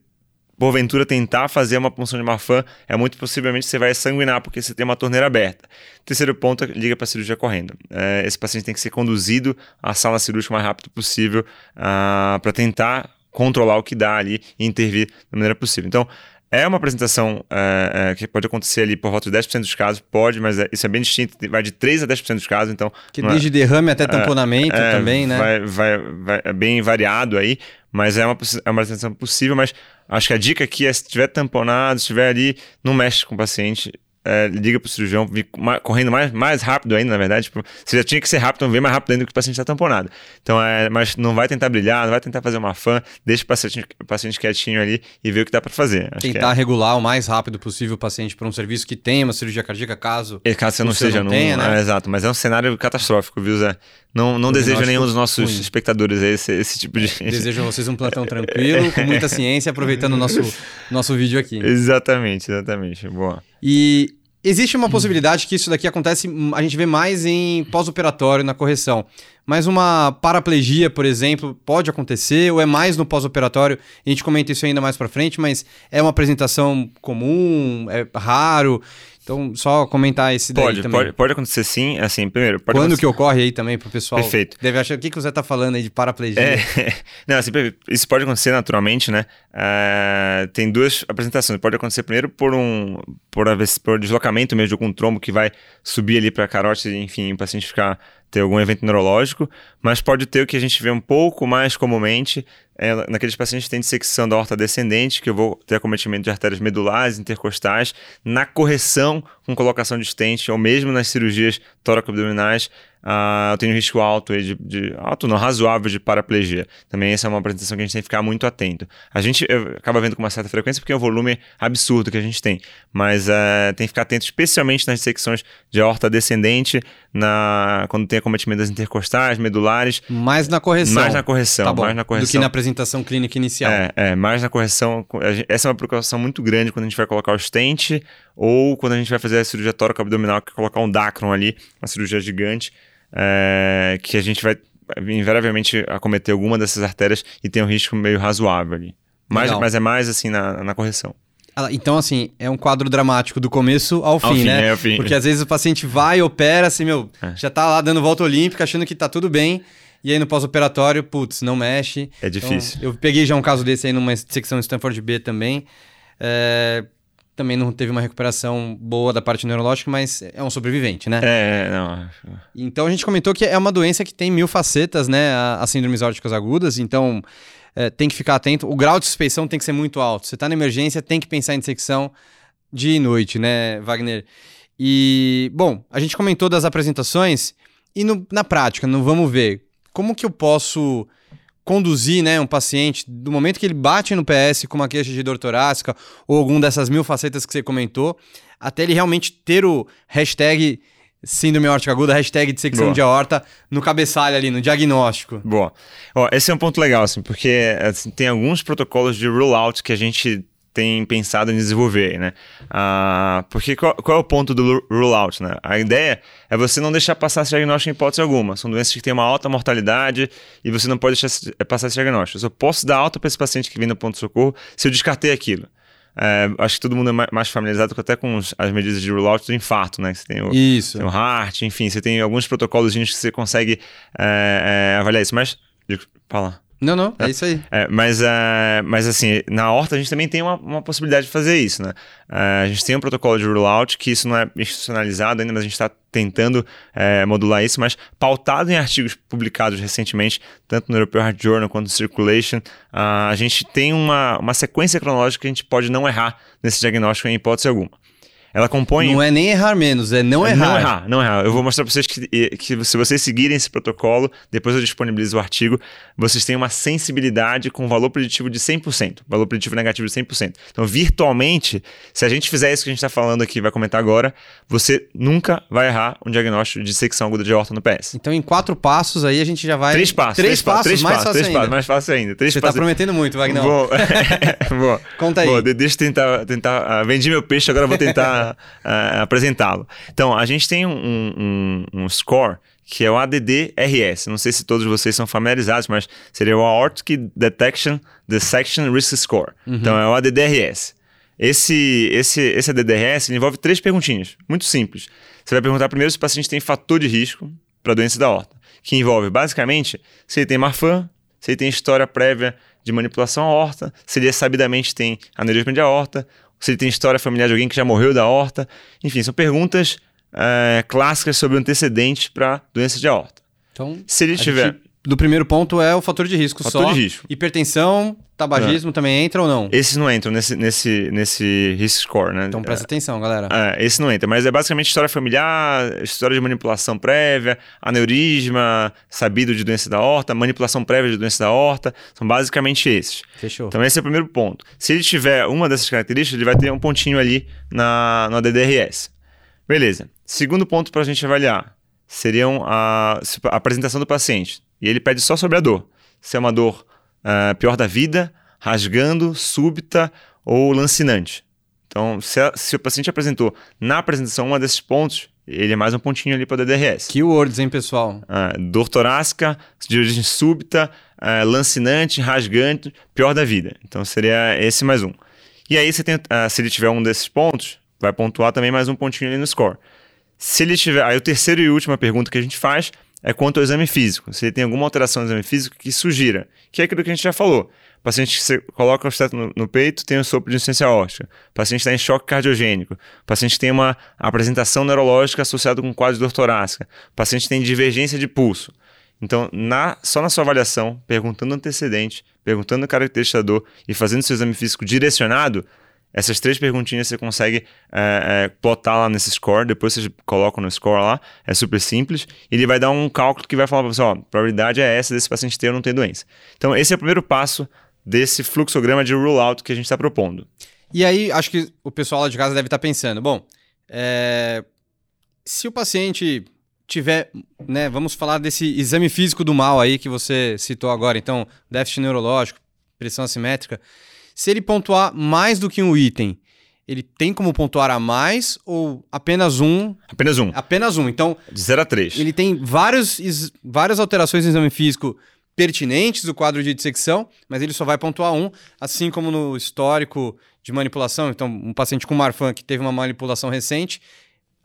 porventura tentar fazer uma punção de Marfan, é muito possivelmente você vai sanguinar, porque você tem uma torneira aberta. Terceiro ponto, liga para a cirurgia correndo. É, esse paciente tem que ser conduzido à sala cirúrgica o mais rápido possível uh, ah, para tentar controlar o que dá ali e intervir da maneira possível. Então, é uma apresentação é, é, que pode acontecer ali por volta de 10% dos casos, pode, mas é, isso é bem distinto, vai de 3 a 10% dos casos, então... Que é desde derrame até é, tamponamento é, também, né? Vai, vai, vai, é bem variado aí, mas é uma, é uma apresentação possível, mas acho que a dica aqui é se estiver tamponado, se estiver ali, não mexe com o paciente, é, liga pro cirurgião, correndo mais, mais rápido ainda, na verdade. Tipo, você já tinha que ser rápido, então vem mais rápido ainda que o paciente está tamponado. Então, é, mas não vai tentar brilhar, não vai tentar fazer uma fã, deixa o paciente, o paciente quietinho ali e vê o que dá para fazer. Acho tentar é. regular o mais rápido possível o paciente para um serviço que tenha uma cirurgia cardíaca, caso. E caso você não seja, não, tenha, né? É, exato, mas é um cenário catastrófico, viu, Zé? Não, não desejo a nenhum dos nossos ruim. espectadores esse, esse tipo de. Desejo a vocês um plantão (laughs) tranquilo, com muita ciência, aproveitando o nosso, nosso vídeo aqui. Exatamente, exatamente. Boa. E Existe uma possibilidade que isso daqui acontece, a gente vê mais em pós-operatório, na correção. Mas uma paraplegia, por exemplo, pode acontecer, ou é mais no pós-operatório, a gente comenta isso ainda mais para frente, mas é uma apresentação comum, é raro. Então, só comentar esse daí pode, também. Pode, pode acontecer sim, assim, primeiro... Quando acontecer... que ocorre aí também pro pessoal? Perfeito. Deve achar, o que, que você tá falando aí de paraplegia? É, (laughs) não, assim, isso pode acontecer naturalmente, né? Uh, tem duas apresentações. Pode acontecer primeiro por um por, por deslocamento mesmo de algum trombo que vai subir ali para a carótide, enfim, o paciente ficar ter algum evento neurológico, mas pode ter o que a gente vê um pouco mais comumente é, naqueles pacientes que têm dissecção da horta descendente, que eu vou ter acometimento de artérias medulares, intercostais, na correção com colocação de stent, ou mesmo nas cirurgias tóraco-abdominais, uh, eu tenho risco alto de, de, alto não, razoável de paraplegia. Também essa é uma apresentação que a gente tem que ficar muito atento. A gente acaba vendo com uma certa frequência porque é um volume absurdo que a gente tem, mas uh, tem que ficar atento especialmente nas dissecções de aorta descendente, na, quando tem acometimento das intercostais, medulares. Mais na correção. Mais na correção, tá mais na correção. Do que na apresentação clínica inicial. É, é, mais na correção. Essa é uma preocupação muito grande quando a gente vai colocar o stent ou quando a gente vai fazer a cirurgia tóraco-abdominal, que é colocar um dacron ali, uma cirurgia gigante é, que a gente vai invariavelmente acometer alguma dessas artérias e tem um risco meio razoável ali. Mas, mas é mais assim na, na correção. Ah, então, assim, é um quadro dramático do começo ao fim, ao fim né? É, ao fim. Porque às vezes o paciente vai, opera, assim, meu, é. já tá lá dando volta olímpica, achando que tá tudo bem. E aí no pós-operatório, putz, não mexe. É difícil. Então, eu peguei já um caso desse aí numa secção Stanford B também. É, também não teve uma recuperação boa da parte neurológica, mas é um sobrevivente, né? É, não. Então a gente comentou que é uma doença que tem mil facetas, né? As síndromes órticas agudas. Então, é, tem que ficar atento. O grau de suspeição tem que ser muito alto. Você está na emergência, tem que pensar em dissecção dia e noite, né, Wagner? E, bom, a gente comentou das apresentações e no, na prática, não vamos ver como que eu posso conduzir né, um paciente do momento que ele bate no PS com uma queixa de dor torácica ou algum dessas mil facetas que você comentou, até ele realmente ter o hashtag síndrome aórtica aguda, hashtag dissecção Boa. de aorta no cabeçalho ali, no diagnóstico. Boa. Ó, esse é um ponto legal, assim, porque assim, tem alguns protocolos de rule-out que a gente tem pensado em desenvolver, né? Ah, porque qual, qual, é o ponto do rule-out, né? A ideia é você não deixar passar esse diagnóstico em hipótese alguma. São doenças que têm uma alta mortalidade e você não pode deixar é, passar esse diagnóstico. Eu só posso dar alta para esse paciente que vem no ponto-socorro se eu descartei aquilo. É, acho que todo mundo é mais familiarizado até com as medidas de rule-out do infarto, né? Você tem o, isso. Tem o HART, enfim, você tem alguns protocolos que você consegue é, é, avaliar isso. Mas, fala. Não, não, é, é isso aí. É, mas, uh, mas assim, na horta a gente também tem uma, uma possibilidade de fazer isso, né? Uh, a gente tem um protocolo de rollout que isso não é institucionalizado ainda, mas a gente está tentando uh, modular isso, mas pautado em artigos publicados recentemente, tanto no European Heart Journal quanto no Circulation, a gente tem uma, uma sequência cronológica que a gente pode não errar nesse diagnóstico em hipótese alguma. Ela compõe. Não é nem errar menos, é não errar. Não errar, não errar. Eu vou mostrar para vocês que, que se vocês seguirem esse protocolo, depois eu disponibilizo o artigo, vocês têm uma sensibilidade com valor preditivo de 100%, valor preditivo negativo de 100%. Então, virtualmente, se a gente fizer isso que a gente está falando aqui, vai comentar agora, você nunca vai errar um diagnóstico de secção aguda de horta no PS. Então, em quatro passos aí a gente já vai. Três passos. Três, três passos, três mais passos, fácil três ainda. passos, mais fácil ainda. Três Você está prometendo muito, Wagner. Vou. (laughs) Conta aí. Vou, deixa eu tentar. tentar uh, vendi meu peixe, agora vou tentar. Uh, apresentá-lo. Então, a gente tem um, um, um, score que é o ADD-RS. Não sei se todos vocês são familiarizados, mas seria o Aortic Detection Dissection Risk Score. Uhum. Então, é o ADD-RS. Esse, esse, esse ADD-RS envolve três perguntinhas, muito simples. Você vai perguntar primeiro se o paciente tem fator de risco para doença da horta, que envolve basicamente se ele tem Marfan, se ele tem história prévia de manipulação aorta, se ele sabidamente tem aneurisma de aorta, se ele tem história familiar de alguém que já morreu da aorta. Enfim, são perguntas é, clássicas sobre antecedentes para doença de aorta. Então, se ele tiver. Do primeiro ponto é o fator de risco fator só. de risco. Hipertensão, tabagismo é. também entra ou não? Esses não entram nesse, nesse, nesse risk score, né? Então presta é, atenção, galera. É, esse não entra, mas é basicamente história familiar, história de manipulação prévia, aneurisma, sabido de doença da horta, manipulação prévia de doença da horta, são basicamente esses. Fechou. Então esse é o primeiro ponto. Se ele tiver uma dessas características, ele vai ter um pontinho ali na, no DDRS. Beleza. Segundo ponto para a gente avaliar seriam a, a apresentação do paciente. E ele pede só sobre a dor. Se é uma dor uh, pior da vida, rasgando, súbita ou lancinante. Então, se, a, se, o paciente apresentou na apresentação um desses pontos, ele é mais um pontinho ali para o DDRS. Keywords, hein, pessoal? Uh, dor torácica, de origem súbita, uh, lancinante, rasgante, pior da vida. Então, seria esse mais um. E aí, você tem, se ele tiver um desses pontos, vai pontuar também mais um pontinho ali no score. Se ele tiver. Aí, o terceiro e última pergunta que a gente faz é quanto ao exame físico. Se ele tem alguma alteração no exame físico que sugira, que é aquilo que a gente já falou. Paciente que você coloca o esteto no, no, peito tem um sopro de insuficiência óssea. Paciente está em choque cardiogênico. Paciente tem uma apresentação neurológica associada com quadro de dor torácica. Paciente tem divergência de pulso. Então, na, só na sua avaliação, perguntando antecedente, perguntando característica da dor e fazendo seu exame físico direcionado, essas três perguntinhas você consegue é, é, plotar lá nesse score, depois vocês colocam no score lá, é super simples. E ele vai dar um cálculo que vai falar para você: ó, a probabilidade é essa desse paciente ter ou não ter doença. Então, esse é o primeiro passo desse fluxograma de rule-out que a gente está propondo. E aí, acho que o pessoal lá de casa deve estar tá pensando: bom, é... se o paciente tiver, né, vamos falar desse exame físico do mal aí que você citou agora, então, déficit neurológico, pressão assimétrica. Se ele pontuar mais do que um item, ele tem como pontuar a mais ou apenas um? Apenas um. Apenas um. Então. De 0 a 3. Ele tem vários, várias alterações no exame físico pertinentes do quadro de dissecção, mas ele só vai pontuar um, assim como no histórico de manipulação. Então, um paciente com Marfan que teve uma manipulação recente,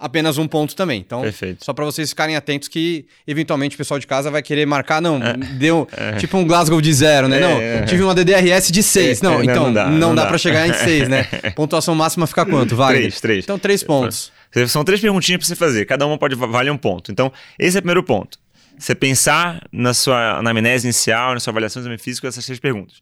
apenas um ponto também. Então, Perfeito. só para vocês ficarem atentos que eventualmente o pessoal de casa vai querer marcar, não, é. deu é. tipo um Glasgow de zero, né? É, não, é. tive uma DDRS de 6. É, não, então não dá, não não dá, dá. para chegar em 6, né? (laughs) Pontuação máxima fica quanto? Vale? 3, 3. Então, 3 pontos. São três perguntinhas para você fazer, cada uma pode valer um ponto. Então, esse é o primeiro ponto. Você pensar na sua anamnese inicial, na sua avaliação do exame físico, essas três perguntas.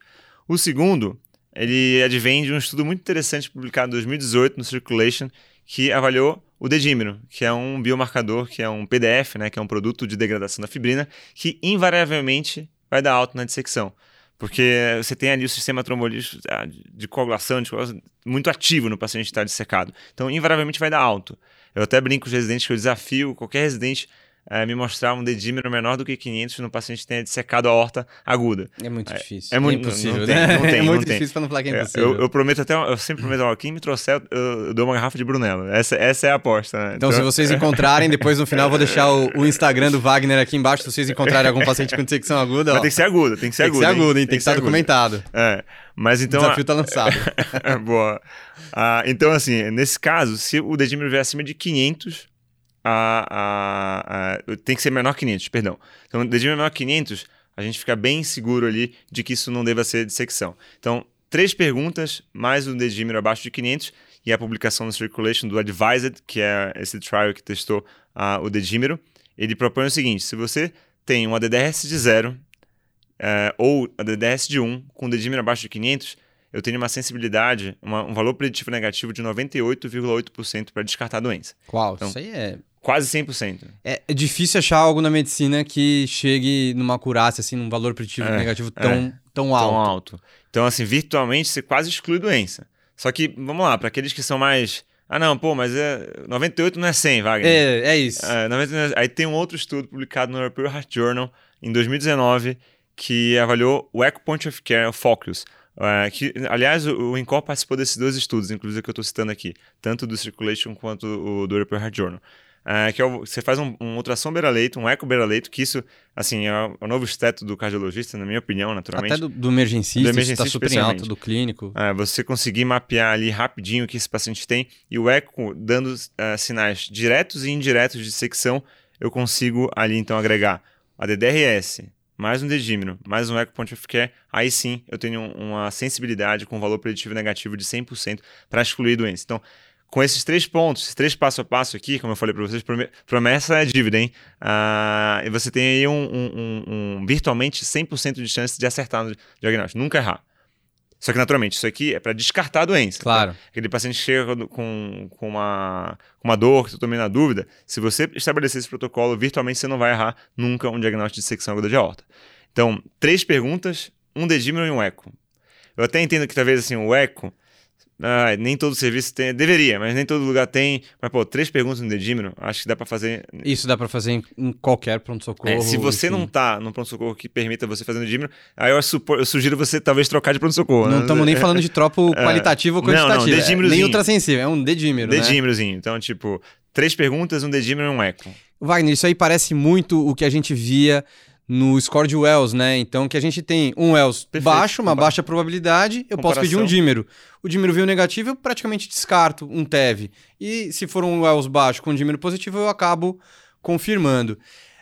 O segundo, ele advém de um estudo muito interessante publicado em 2018 no Circulation, que avaliou o dedímero, que é um biomarcador, que é um PDF, né, que é um produto de degradação da fibrina, que invariavelmente vai dar alta na dissecção. Porque você tem ali o sistema trombolítico ah, de coagulação, de coagulação muito ativo no paciente que está dissecado. Então, invariavelmente vai dar alto. Eu até brinco com os residentes que eu desafio qualquer residente é, me mostrar um dedímero menor do que 500 no paciente que tenha dissecado a horta aguda. É muito difícil. É, é muito impossível. Não, não, tem, não (laughs) tem, é muito tem. difícil para não falar que é impossível. Eu, eu, prometo até, eu sempre prometo, ó, quem me trouxer, eu, eu, dou uma garrafa de Brunello. Essa, essa é a aposta. Né? Então, então, se vocês (laughs) encontrarem, depois no final eu vou deixar o, o, Instagram do Wagner aqui embaixo, se vocês encontrarem algum paciente com dissecção aguda. Mas tem que ser agudo, tem que ser agudo. Tem que ser agudo, hein? Tem, tem que estar documentado. É. Mas então. O desafio está lançado. (laughs) Boa. Ah, então, assim, nesse caso, se o dedímero vier acima de 500, a, a, a, tem que ser menor que 500, perdão. Então, dedímero menor que 500, a gente fica bem seguro ali de que isso não deva ser dissecção. Então, três perguntas, mais um dedímero abaixo de 500 e a publicação no Circulation do Advised, que é esse trial que testou uh, o dedímero. Ele propõe o seguinte: se você tem um ADDRS de 0 uh, ou ADDRS de 1 com dedímero abaixo de 500, eu tenho uma sensibilidade, uma, um valor preditivo negativo de 98,8% para descartar a doença. Qual? Então, isso aí é Quase 100%. É, é difícil achar algo na medicina que chegue numa curácia, assim, num valor preditivo é, negativo tão, é, tão alto. Tão alto. Então, assim, virtualmente você quase exclui doença. Só que, vamos lá, para aqueles que são mais. Ah, não, pô, mas é 98 não é 100, Wagner. É, é isso. É, 99, é, aí tem um outro estudo publicado no European Heart Journal em 2019 que avaliou o Echo Point of Care, o Focus. Uh, que, aliás, o, o INCOR participou desses dois estudos, inclusive que eu estou citando aqui, tanto do Circulation quanto o do European Heart Journal. Uh, que é o, você faz um, um ultrassom beira-leito, um eco beira-leito, que isso, assim, é o, novo esteto do cardiologista, na minha opinião, naturalmente. Até do, do emergencista, do emergencista está super alto, do clínico. Uh, você conseguir mapear ali rapidinho o que esse paciente tem, e o eco dando uh, sinais diretos e indiretos de secção, eu consigo ali, então, agregar a DDRS, mais um dedímero, mais um eco point of care, aí sim eu tenho uma sensibilidade com valor preditivo negativo de 100% para excluir doença. Então, com esses três pontos, esses três passo a passo aqui, como eu falei para vocês, promessa é dívida, hein? Ah, e você tem aí um, um, um, um virtualmente 100% de chance de acertar no diagnóstico, nunca errar. Só que, naturalmente, isso aqui é para descartar a doença. Claro. Tá? Aquele paciente chega com, com, uma, com uma dor, que eu tomei na dúvida, se você estabelecer esse protocolo, virtualmente você não vai errar nunca um diagnóstico de secção aguda de aorta. Então, três perguntas, um dedímero e um eco. Eu até entendo que talvez assim, o eco ah, nem todo serviço tem, deveria, mas nem todo lugar tem. Mas, pô, três perguntas no dedímero, acho que dá para fazer. Isso dá para fazer em, qualquer pronto-socorro. É, se você enfim. não tá no pronto-socorro que permita você fazer no dedímero, aí eu, supor, eu sugiro você talvez trocar de pronto-socorro. Não estamos né? nem falando de tropo (laughs) é. qualitativo ou quantitativo. Não, não, dedímerozinho. É, nem ultrassensível, é um dedímero. Né? Dedímerozinho. Né? Então, tipo, três perguntas, um dedímero e um eco. Wagner, isso aí parece muito o que a gente via no score de Wells, né? Então que a gente tem um Wells Perfeito. baixo, uma baixa probabilidade, eu Comparação. posso pedir um dímero. O dímero veio negativo, eu praticamente descarto um TEV. E se for um Wells baixo com um dímero positivo, eu acabo confirmando.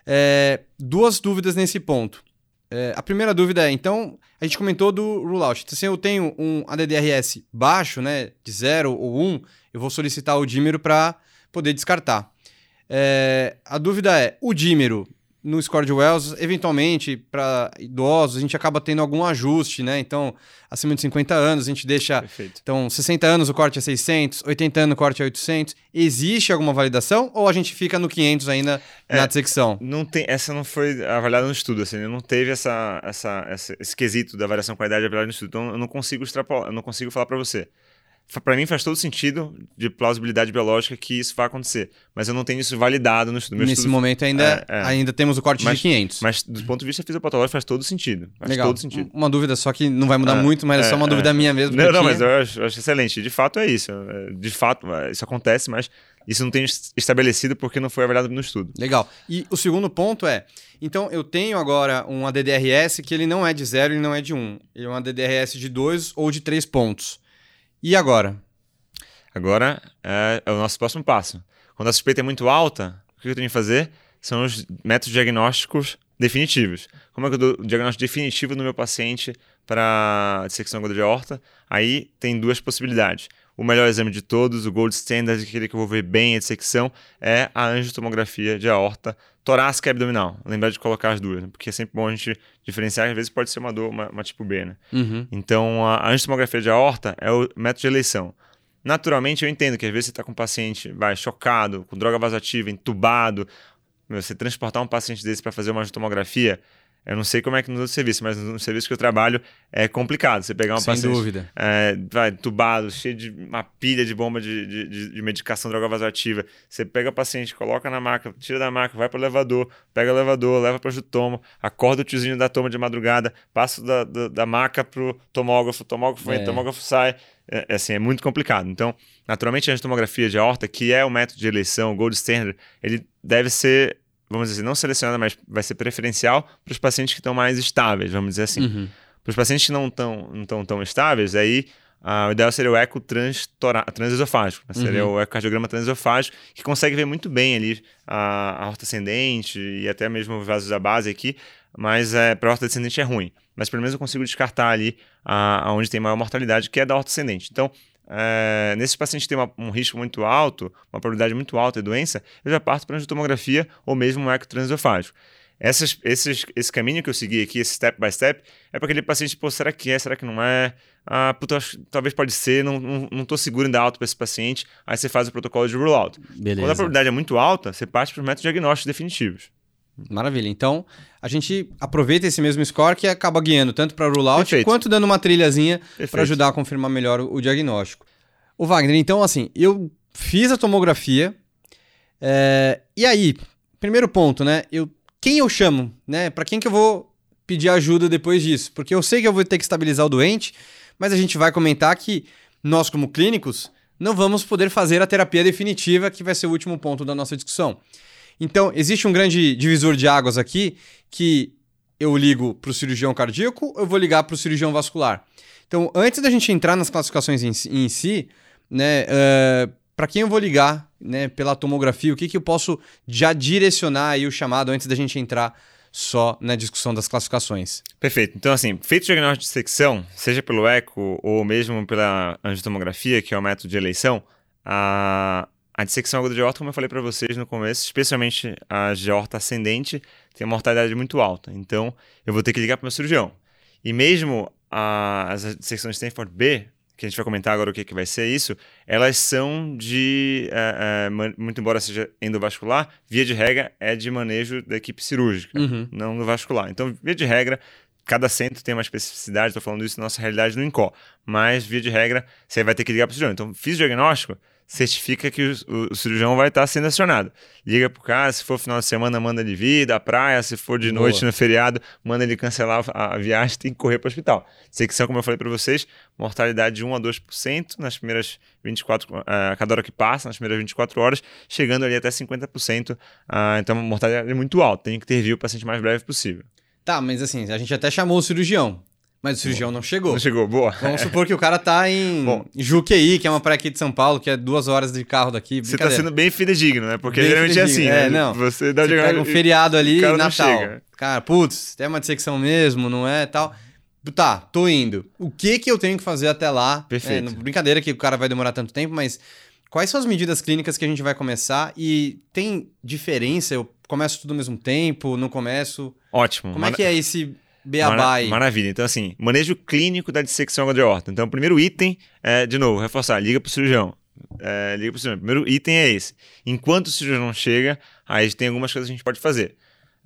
É, duas dúvidas nesse ponto. É, a primeira dúvida é, então, a gente comentou do rollout. Se eu tenho um ADDRS baixo, né, de 0 ou 1, um, eu vou solicitar o dímero para poder descartar. É, a dúvida é, o dímero no score de Wells, eventualmente, para idosos, a gente acaba tendo algum ajuste, né? Então, acima de 50 anos, a gente deixa. Perfeito. Então, 60 anos o corte é 600, 80 anos o corte é 800. Existe alguma validação ou a gente fica no 500 ainda é, na dissecção? Não tem, essa não foi avaliada no estudo, assim, não teve essa, essa, esse quesito da variação qualidade avaliada no estudo. Então, eu não consigo extrapolar, eu não consigo falar para você para mim faz todo sentido de plausibilidade biológica que isso vai acontecer, mas eu não tenho isso validado no estudo. Meu Nesse estudo... momento ainda, é, é. ainda temos o corte mas, de 500. Mas do ponto de vista fisiopatológico faz todo sentido. Faz Legal. todo sentido. Uma dúvida só que não vai mudar é, muito, mas é, só uma é. dúvida minha mesmo. Não, não, mas eu acho, eu acho, excelente. De fato é isso. É, de fato, isso acontece, mas isso não tem estabelecido porque não foi avaliado no estudo. Legal. E o segundo ponto é, então eu tenho agora um ADDRS que ele não é de 0, ele não é de 1. Um. Ele é um ADDRS de 2 ou de 3 pontos. E agora? Agora é, é, o nosso próximo passo. Quando a suspeita é muito alta, o que eu tenho que fazer são os métodos diagnósticos definitivos. Como é que eu dou o diagnóstico definitivo no meu paciente para dissecção aguda de aorta? Aí tem duas possibilidades. O melhor exame de todos, o gold standard, aquele que eu vou ver bem a dissecção, é a angiotomografia de aorta torácica e abdominal. Lembrar de colocar as duas, né? porque é sempre bom a gente diferenciar, às vezes pode ser uma dor, uma, uma tipo B, né? Uhum. Então, a angiotomografia de aorta é o método de eleição. Naturalmente, eu entendo que às vezes você está com um paciente vai, chocado, com droga vasoativa, entubado, você transportar um paciente desse para fazer uma angiotomografia eu não sei como é que no outro serviço, mas no serviço que eu trabalho é complicado. Você pegar um Sem paciente dúvida. É, vai, tubado, cheio de uma pilha de bomba de, de, de medicação, droga vasoativa. Você pega o paciente, coloca na maca, tira da maca, vai para o elevador, pega o elevador, leva para o tomo, acorda o tiozinho da toma de madrugada, passa da, da, da maca para o tomógrafo, o tomógrafo é. entra, o tomógrafo sai. É, é, assim, é muito complicado. Então, naturalmente, a tomografia de aorta, que é o método de eleição, o gold standard, ele deve ser vamos dizer, não selecionada, mas vai ser preferencial para os pacientes que estão mais estáveis, vamos dizer assim. Uhum. Para os pacientes que não estão não tão, tão estáveis, aí uh, o ideal seria o eco transesofágico, né? seria uhum. o ecocardiograma transesofágico, que consegue ver muito bem ali a, a horta ascendente e até mesmo os vasos da base aqui, mas é, para a horta descendente é ruim. Mas pelo menos eu consigo descartar ali a, aonde tem maior mortalidade, que é da horta ascendente. Então, é, nesses pacientes que têm uma, um risco muito alto, uma probabilidade muito alta de doença, eu já parto para a tomografia ou mesmo um eco transesofágico. Essas, esses, esse caminho que eu segui aqui, esse step by step, é para aquele paciente, pô, será que é, será que não é? Ah, puta, talvez pode ser, não, não, não tô seguro em dar alta para esse paciente, aí você faz o protocolo de rule-out. Quando a probabilidade é muito alta, você parte para os métodos diagnósticos definitivos. Maravilha. Então, a gente aproveita esse mesmo score que acaba guiando tanto para rollout quanto dando uma trilhazinha para ajudar a confirmar melhor o, o diagnóstico. O Wagner, então, assim, eu fiz a tomografia. É, e aí, primeiro ponto, né? Eu, quem eu chamo, né? Para quem que eu vou pedir ajuda depois disso? Porque eu sei que eu vou ter que estabilizar o doente, mas a gente vai comentar que nós, como clínicos, não vamos poder fazer a terapia definitiva, que vai ser o último ponto da nossa discussão. Então, existe um grande divisor de águas aqui que eu ligo para o cirurgião cardíaco, eu vou ligar para o cirurgião vascular. Então, antes da gente entrar nas classificações em, em si, né, uh, eh, para quem eu vou ligar, né, pela tomografia, o que, que eu posso já direcionar aí o chamado antes da gente entrar só na discussão das classificações. Perfeito. Então, assim, feito o diagnóstico de secção, seja pelo eco ou mesmo pela angiotomografia, que é o método de eleição, a, a dissecção aguda de aorta, como eu falei para vocês no começo, especialmente a de aorta ascendente, tem uma mortalidade muito alta. Então, eu vou ter que ligar para o meu cirurgião. E mesmo a, as dissecções de Stanford B, que a gente vai comentar agora o que, que vai ser isso, elas são de, é, é, muito embora seja endovascular, via de regra é de manejo da equipe cirúrgica, uhum. não do vascular. Então, via de regra, cada centro tem uma especificidade, estou falando isso na nossa realidade no INCO, mas via de regra, você vai ter que ligar para o cirurgião. Então, fiz o diagnóstico, certifica que o, o, cirurgião vai estar sendo acionado. Liga pro cara, se for final de semana, manda ele vir da praia, se for de Boa. noite no feriado, manda ele cancelar a, a viagem, tem que correr para o hospital. Secção, como eu falei para vocês, mortalidade de 1 a 2% nas primeiras 24, uh, a cada hora que passa, nas primeiras 24 horas, chegando ali até 50%. Uh, então, a mortalidade é muito alta, tem que intervir o paciente mais breve possível. Tá, mas assim, a gente até chamou o cirurgião. Mas o cirurgião não chegou. Não chegou, boa. Vamos supor que o cara tá em Bom, Juqueí, que é uma praia aqui de São Paulo, que é duas horas de carro daqui. Você tá sendo bem fidedigno, né? Porque bem geralmente é assim, é, né? Não. Você dá Você pega um feriado ali, Natal. Cara, putz, tem uma dissecção mesmo, não é? Tal. Tá, tô indo. O que que eu tenho que fazer até lá? Perfeito. É, brincadeira que o cara vai demorar tanto tempo, mas quais são as medidas clínicas que a gente vai começar? E tem diferença? Eu começo tudo ao mesmo tempo? Não começo? Ótimo. Como é que é esse Beabá Maravilha. Então, assim, manejo clínico da dissecção de aorta. Então, o primeiro item é, de novo, reforçar, liga para o cirurgião. É, liga para o cirurgião. Primeiro item é esse. Enquanto o cirurgião não chega, aí tem algumas coisas que a gente pode fazer.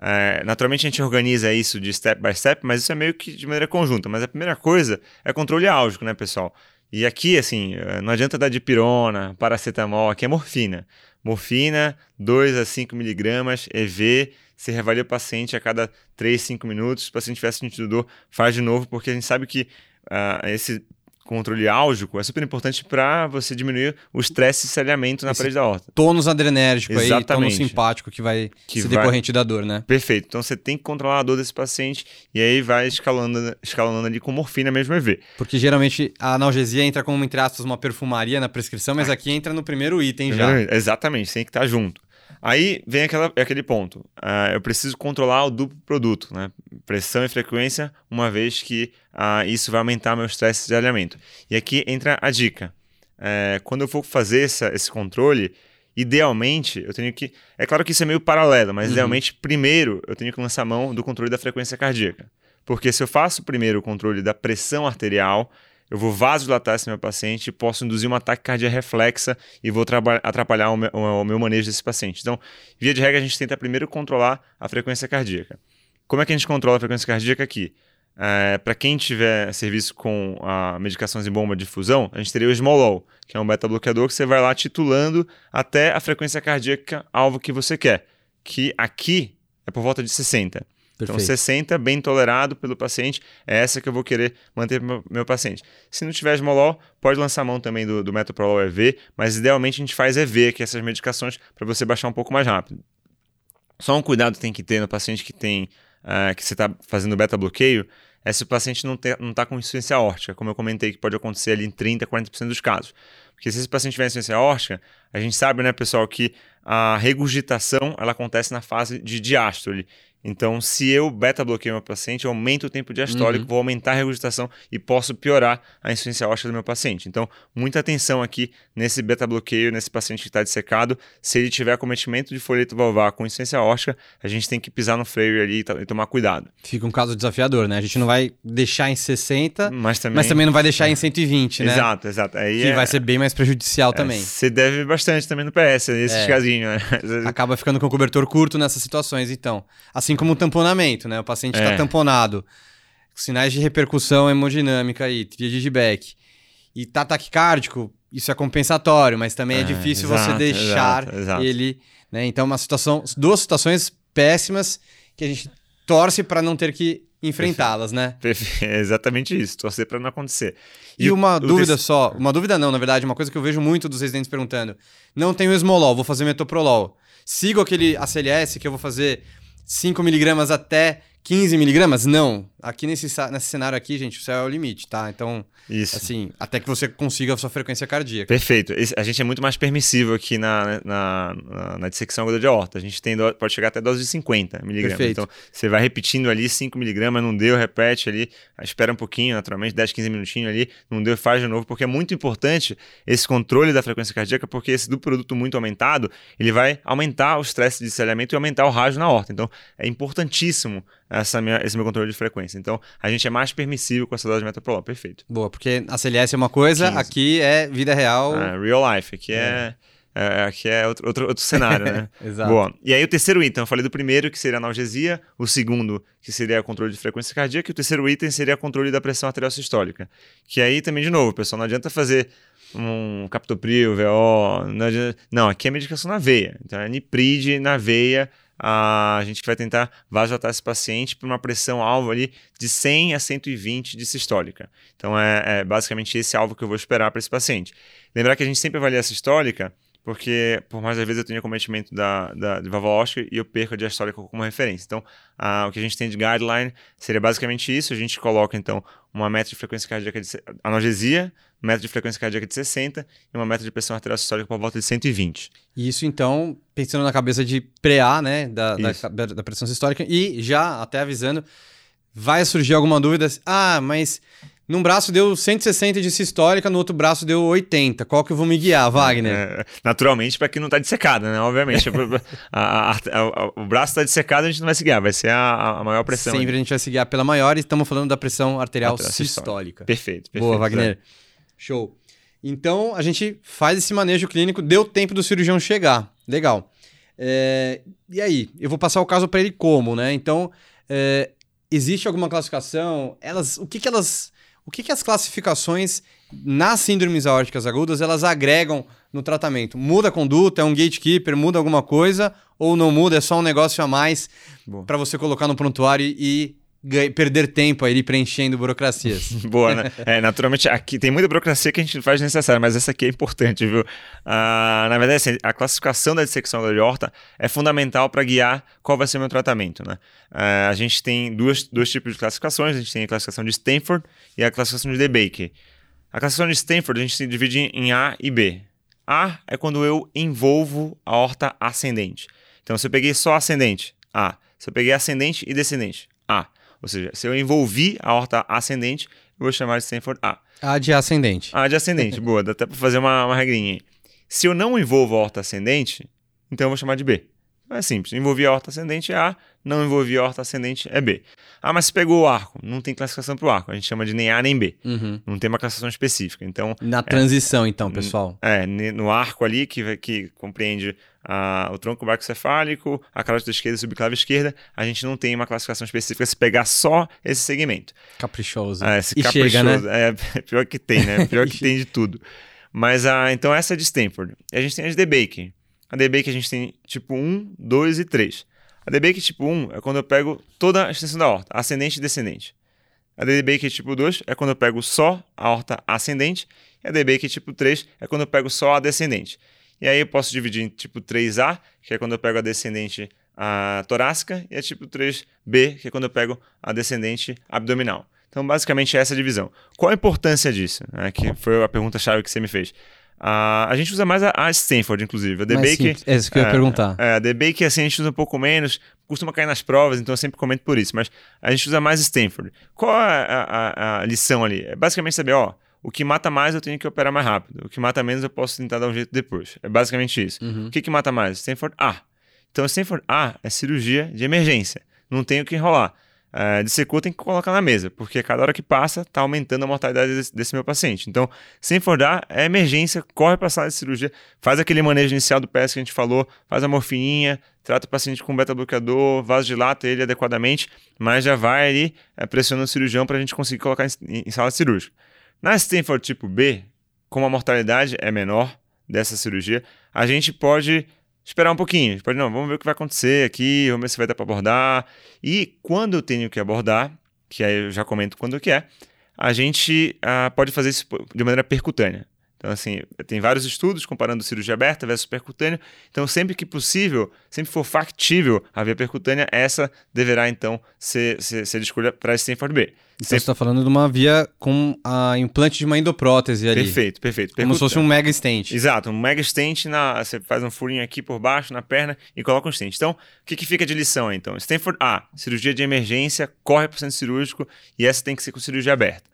É, naturalmente a gente organiza isso de step by step, mas isso é meio que de maneira conjunta. Mas a primeira coisa é controle álgico, né, pessoal? E aqui, assim, é, não adianta dar dipirona, paracetamol, aqui é morfina. Morfina, 2 a 5 miligramas, EV, você reavalia o paciente a cada 3, 5 minutos. Se o paciente tiver sentido dor, faz de novo, porque a gente sabe que uh, esse controle álgico é super importante para você diminuir o estresse e saneamento na Esse parede da horta. Tônus adrenérgico Exatamente. aí, tônus simpático que vai que ser vai... decorrente da dor, né? Perfeito. Então você tem que controlar a dor desse paciente e aí vai escalando, escalando ali com morfina mesmo EV. Porque geralmente a analgesia entra como, entre aspas, uma perfumaria na prescrição, mas aqui entra no primeiro item já. Exatamente, tem que estar junto. Aí vem aquela, aquele ponto. Uh, eu preciso controlar o duplo produto, né? Pressão e frequência, uma vez que uh, isso vai aumentar meu estresse de alinhamento. E aqui entra a dica. é, quando eu for fazer essa, esse controle, idealmente eu tenho que. É claro que isso é meio paralelo, mas uhum. idealmente, primeiro eu tenho que lançar mão do controle da frequência cardíaca. Porque se eu faço primeiro o controle da pressão arterial, eu vou vasodilatar esse meu paciente, posso induzir uma taquicardia reflexa e vou atrapalhar o meu, o meu, manejo desse paciente. Então, via de regra, a gente tenta primeiro controlar a frequência cardíaca. Como é que a gente controla a frequência cardíaca aqui? É, para quem tiver serviço com a medicações em bomba de difusão, a gente teria o Smolol, que é um beta-bloqueador que você vai lá titulando até a frequência cardíaca alvo que você quer, que aqui é por volta de 60. Então, Perfeito. Então, 60, bem tolerado pelo paciente, é essa que eu vou querer manter para meu, meu paciente. Se não tiver esmolol, pode lançar mão também do, do metoprolol EV, mas idealmente a gente faz EV, que é essas medicações, para você baixar um pouco mais rápido. Só um cuidado tem que ter no paciente que tem uh, que você está fazendo beta-bloqueio, é se o paciente não está com insuficiência órtica, como eu comentei que pode acontecer ali em 30%, 40% dos casos. Porque se esse paciente tiver insuficiência órtica, a gente sabe, né, pessoal, que a regurgitação ela acontece na fase de diástole. Então, se eu beta-bloqueio meu paciente, eu aumento o tempo diastólico, uhum. vou aumentar a regurgitação e posso piorar a insuficiência óssea do meu paciente. Então, muita atenção aqui nesse beta-bloqueio, nesse paciente que está dissecado. Se ele tiver acometimento de folheto valvar com insuficiência óssea, a gente tem que pisar no freio ali e, tomar cuidado. Fica um caso desafiador, né? A gente não vai deixar em 60, mas também, mas também não vai deixar é. em 120, né? Exato, exato. Aí que é... vai ser bem mais prejudicial é, também. Você deve bastante também no PS, nesses é. casinhos, né? (laughs) Acaba ficando com cobertor curto nessas situações, então. Assim Assim como o tamponamento, né? O paciente está é. tamponado. Sinais de repercussão hemodinâmica aí, tríade de Beck. E tá taquicárdico, isso é compensatório, mas também é, é difícil exato, você deixar exato, exato. ele. Né? Então, uma situação, duas situações péssimas que a gente torce para não ter que enfrentá-las, né? (laughs) É exatamente isso, torcer para não acontecer. E, e uma o, dúvida o só, uma dúvida não, na verdade, uma coisa que eu vejo muito dos residentes perguntando: não tenho esmolol, vou fazer metoprolol. Sigo aquele ACLS que eu vou fazer 5 miligramas até 15 miligramas? Não. Aqui nesse, nesse cenário aqui, gente, o céu é o limite, tá? Então, Isso. assim, até que você consiga a sua frequência cardíaca. Perfeito. A gente é muito mais permissivo aqui na, na, na, na dissecção aguda de aorta. A gente tem pode chegar até dose de 50 miligramas. Perfeito. Então, você vai repetindo ali 5 miligramas, não deu, repete ali, espera um pouquinho, naturalmente, 10, 15 minutinhos ali, não deu, faz de novo, porque é muito importante esse controle da frequência cardíaca, porque esse do produto muito aumentado, ele vai aumentar o estresse de selhamento e aumentar o rádio na horta. Então, é importantíssimo essa minha, esse meu controle de frequência. Então, a gente é mais permissivo com essa dose de metoprolol, perfeito. Boa, porque a CLS é uma coisa, 15. aqui é vida real. É, real life, aqui é... é, é aqui é outro, outro, outro cenário, né? (laughs) Exato. Boa. E aí o terceiro item, eu falei do primeiro, que seria a analgesia, o segundo, que seria controle de frequência cardíaca, e o terceiro item seria controle da pressão arterial sistólica. Que aí também, de novo, pessoal, não adianta fazer um captopril, VO, não, adianta... não, aqui é medicação na veia. Então é niprid na veia, a gente vai tentar vasodilatar esse paciente por uma pressão alvo ali de 100 a 120 de sistólica. Então é, é basicamente esse alvo que eu vou esperar para esse paciente. Lembrar que a gente sempre avalia a sistólica porque por mais às vezes eu tenho cometimento da, da, de válvula e eu perco a diastólica como referência. Então, a, o que a gente tem de guideline seria basicamente isso. A gente coloca, então, uma meta de frequência cardíaca de analgesia, meta de frequência cardíaca de 60 e uma meta de pressão arterial sistólica por volta de 120. Isso, então, pensando na cabeça de pré-A, né, da, da, da pressão sistólica e já até avisando, vai surgir alguma dúvida, ah, mas num braço deu 160 de sistólica, no outro braço deu 80. Qual que eu vou me guiar, Wagner? É, naturalmente, para quem não está dissecado, né? Obviamente. (laughs) a, a, a, o braço está dissecado, a gente não vai se guiar, vai ser a, maior pressão. Sempre a gente vai se guiar pela maior e estamos falando da pressão arterial, sistólica. Perfeito, perfeito. Boa, Wagner. Show. Então, a gente faz esse manejo clínico, deu tempo do cirurgião chegar. Legal. É, e aí? Eu vou passar o caso para ele como, né? Então, é, existe alguma classificação? Elas, o que, que elas o que, que as classificações nas síndromes aórticas agudas elas agregam no tratamento? Muda a conduta? É um gatekeeper? Muda alguma coisa? Ou não muda? É só um negócio a mais para você colocar no prontuário e perder tempo aí preenchendo burocracias. (laughs) Boa, né? É, naturalmente, aqui tem muita burocracia que a gente faz necessária, mas essa aqui é importante, viu? Uh, na verdade, assim, a classificação da dissecção da aorta é fundamental para guiar qual vai ser o meu tratamento, né? Uh, a gente tem duas, dois tipos de classificações, a gente tem a classificação de Stanford e a classificação de DeBaker. A classificação de Stanford a gente se divide em A e B. A é quando eu envolvo a horta ascendente. Então, se eu peguei só ascendente, A. Se eu peguei ascendente e descendente. Ou seja, se eu envolvi a horta ascendente, vou chamar de Stanford A. A de ascendente. A de ascendente, (laughs) boa, dá até para fazer uma, uma regrinha aí. Se eu não envolvo a horta ascendente, então eu vou chamar de B. É simples. Envolvi a horta ascendente é A, não envolvi a horta ascendente é B. Ah, mas se pegou o arco, não tem classificação para o arco. A gente chama de nem A nem B. Uhum. Não tem uma classificação específica. Então, Na transição, então, pessoal. é, no arco ali, que, que compreende a, o tronco barcocefálico, a carótida esquerda e a subclave esquerda, a gente não tem uma classificação específica se pegar só esse segmento. Caprichoso. É, esse E caprichoso. chega, né? É, (laughs) pior que tem, né? Pior que (laughs) tem de tudo. Mas, ah, então essa é de Stanford. E a gente tem as de Baker. A de Baker a gente tem tipo 1, 2 e 3. A de Baker tipo 1 é quando eu pego toda a extensão da horta, ascendente e descendente. A de Baker tipo 2 é quando eu pego só a horta ascendente. E a de Baker tipo 3 é quando eu pego só a descendente. E aí eu posso dividir em tipo 3A, que é quando eu pego a descendente a torácica, e a tipo 3B, que é quando eu pego a descendente abdominal. Então, basicamente, essa é a divisão. Qual a importância disso? É, que foi a pergunta-chave que você me fez. Ah, a gente usa mais a, a Stanford, inclusive. A simples. É isso que eu ia perguntar. É, a The Baker, assim, a gente usa um pouco menos, costuma cair nas provas, então eu sempre comento por isso. Mas a gente usa mais Stanford. Qual é a, a- a lição ali? É basicamente saber, ó, o que mata mais eu tenho que operar mais rápido. O que mata menos eu posso tentar dar um jeito depois. É basicamente isso. Uhum. O que, que mata mais? Stanford A. Então, Stanford A é cirurgia de emergência. Não tem o que enrolar. É, dissecou tem que colocar na mesa, porque cada hora que passa está aumentando a mortalidade desse, desse meu paciente. Então, Stanford A é emergência, corre para a sala de cirurgia, faz aquele manejo inicial do PS que a gente falou, faz a morfininha, trata o paciente com beta-bloqueador, vasodilata ele adequadamente, mas já vai ali é, pressionando o cirurgião para a gente conseguir colocar em, em sala cirúrgica. Na Stanford tipo B, como a mortalidade é menor dessa cirurgia, a gente pode esperar um pouquinho. A gente pode, não, vamos ver o que vai acontecer aqui, vamos ver se vai dar para abordar. E quando eu tenho que abordar, que aí eu já comento quando que é, a gente ah, pode fazer isso de maneira percutânea. Então, assim, tem vários estudos comparando cirurgia aberta versus percutânea. Então, sempre que possível, sempre for factível a via percutânea, essa deverá, então, ser, ser, ser escolha para Stanford B. Então você está falando de uma via com a implante de uma endoprótese ali. Perfeito, perfeito. Como se fosse um mega stent. Exato, um mega stent, na, você faz um furinho aqui por baixo, na perna, e coloca um stent. Então, o que, que fica de lição aí, então? Stanford A, cirurgia de emergência, corre para o centro cirúrgico, e essa tem que ser com cirurgia aberta.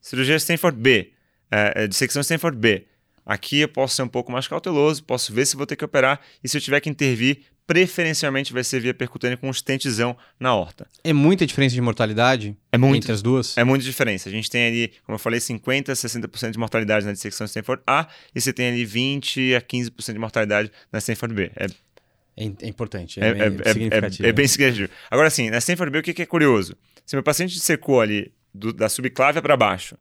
Cirurgia Stanford B, é, é, dissecção Stanford B. Aqui eu posso ser um pouco mais cauteloso, posso ver se vou ter que operar, e se eu tiver que intervir, preferencialmente vai ser via percutânea com um stentzão na horta. É muita diferença de mortalidade É muito. entre as duas? É muita diferença. A gente tem ali, como eu falei, 50% a 60% de mortalidade na dissecção Stanford A e você tem ali 20% a 15% de mortalidade na Stanford B. É, É, é importante, é, é, é, bem é- significativo. é- é bem significativo. Agora sim, na Stanford B, o que, que é curioso? Se meu paciente dissecou ali do- da subclávia para baixo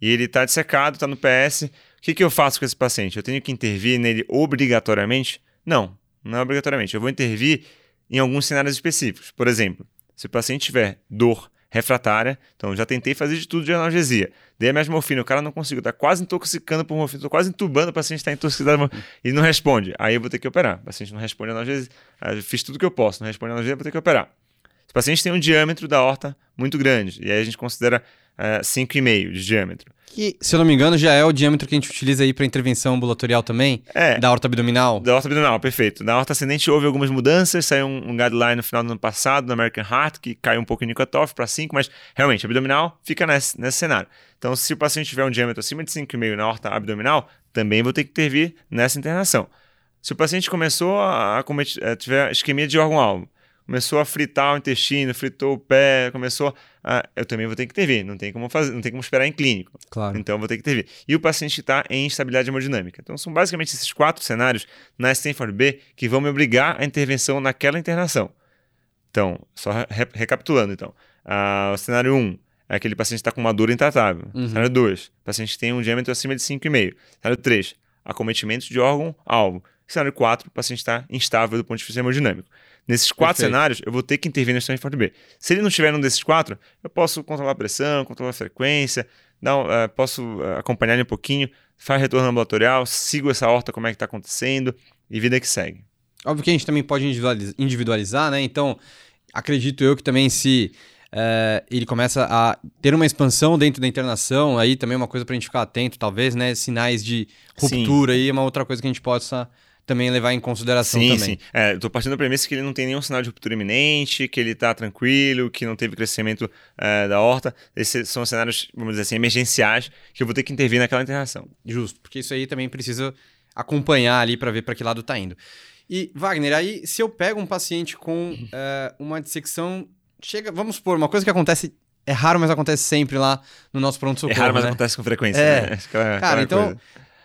e ele está dissecado, está no PS, o que, que eu faço com esse paciente? Eu tenho que intervir nele obrigatoriamente? Não, não é obrigatoriamente. Eu vou intervir em alguns cenários específicos. Por exemplo, se o paciente tiver dor refratária, então já tentei fazer de tudo de analgesia. Dei a mesma morfina, o cara não conseguiu, tá quase intoxicando por morfina, tô quase entubando, o paciente está intoxicado e não responde. Aí eu vou ter que operar. O paciente não responde analgesia, fiz tudo que eu posso, não responde analgesia, vou ter que operar. Se o paciente tem um diâmetro da horta muito grande, e aí a gente considera eh, 5,5 de diâmetro. Que, se eu não me engano, já é o diâmetro que a gente utiliza aí para intervenção ambulatorial também, É, da horta abdominal. Da horta abdominal, perfeito. Na horta ascendente houve algumas mudanças, saiu um, um guideline no final do ano passado, no American Heart, que caiu um pouco em cutoff para 5, mas realmente, abdominal fica nesse, nesse cenário. Então, se o paciente tiver um diâmetro acima de 5,5 na horta abdominal, também vou ter que intervir nessa internação. Se o paciente começou a, a cometer, eh, tiver isquemia de órgão-alvo, começou a fritar o intestino, fritou o pé, começou a, eu também vou ter que intervir, não tem como fazer, não tem como esperar em clínico. Claro. Então eu vou ter que intervir. E o paciente está em instabilidade hemodinâmica. Então são basicamente esses quatro cenários na Stanford B que vão me obrigar à intervenção naquela internação. Então, só re- recapitulando então. Ah, o cenário 1 um, é aquele paciente está com uma dor intratável. Uhum. Cenário 2, o paciente tem um diâmetro acima de 5,5. Cenário 3, acometimento de órgão-alvo. Cenário 4, o paciente está instável do ponto de vista hemodinâmico. Nesses quatro Perfeito. cenários, eu vou ter que intervir no Stanford B. Se ele não estiver num desses quatro, eu posso controlar a pressão, controlar a frequência, dar um- eh, posso eh, acompanhar ele um pouquinho, faz retorno ambulatorial, sigo essa horta, como é que está acontecendo, e vida que segue. Óbvio que a gente também pode individualiz- individualizar, né? Então, acredito eu que também se eh, ele começa a ter uma expansão dentro da internação, aí também é uma coisa pra gente ficar atento, talvez, né? Sinais de Sim. ruptura aí é uma outra coisa que a gente possa também levar em consideração sim, também. Sim, é, tô partindo da premissa que ele não tem nenhum sinal de ruptura iminente, que ele tá tranquilo, que não teve crescimento é, da horta. Esses são cenários, vamos dizer assim, emergenciais, que eu vou ter que intervir naquela internação. Justo, porque isso aí também precisa acompanhar ali para ver para que lado tá indo. E, Wagner, aí se eu pego um paciente com é, uma dissecção, chega, vamos supor, uma coisa que acontece é raro, mas acontece sempre lá no nosso pronto-socorro. É raro, mas né? acontece com frequência. É. Né? Aquela, Cara, aquela então, coisa.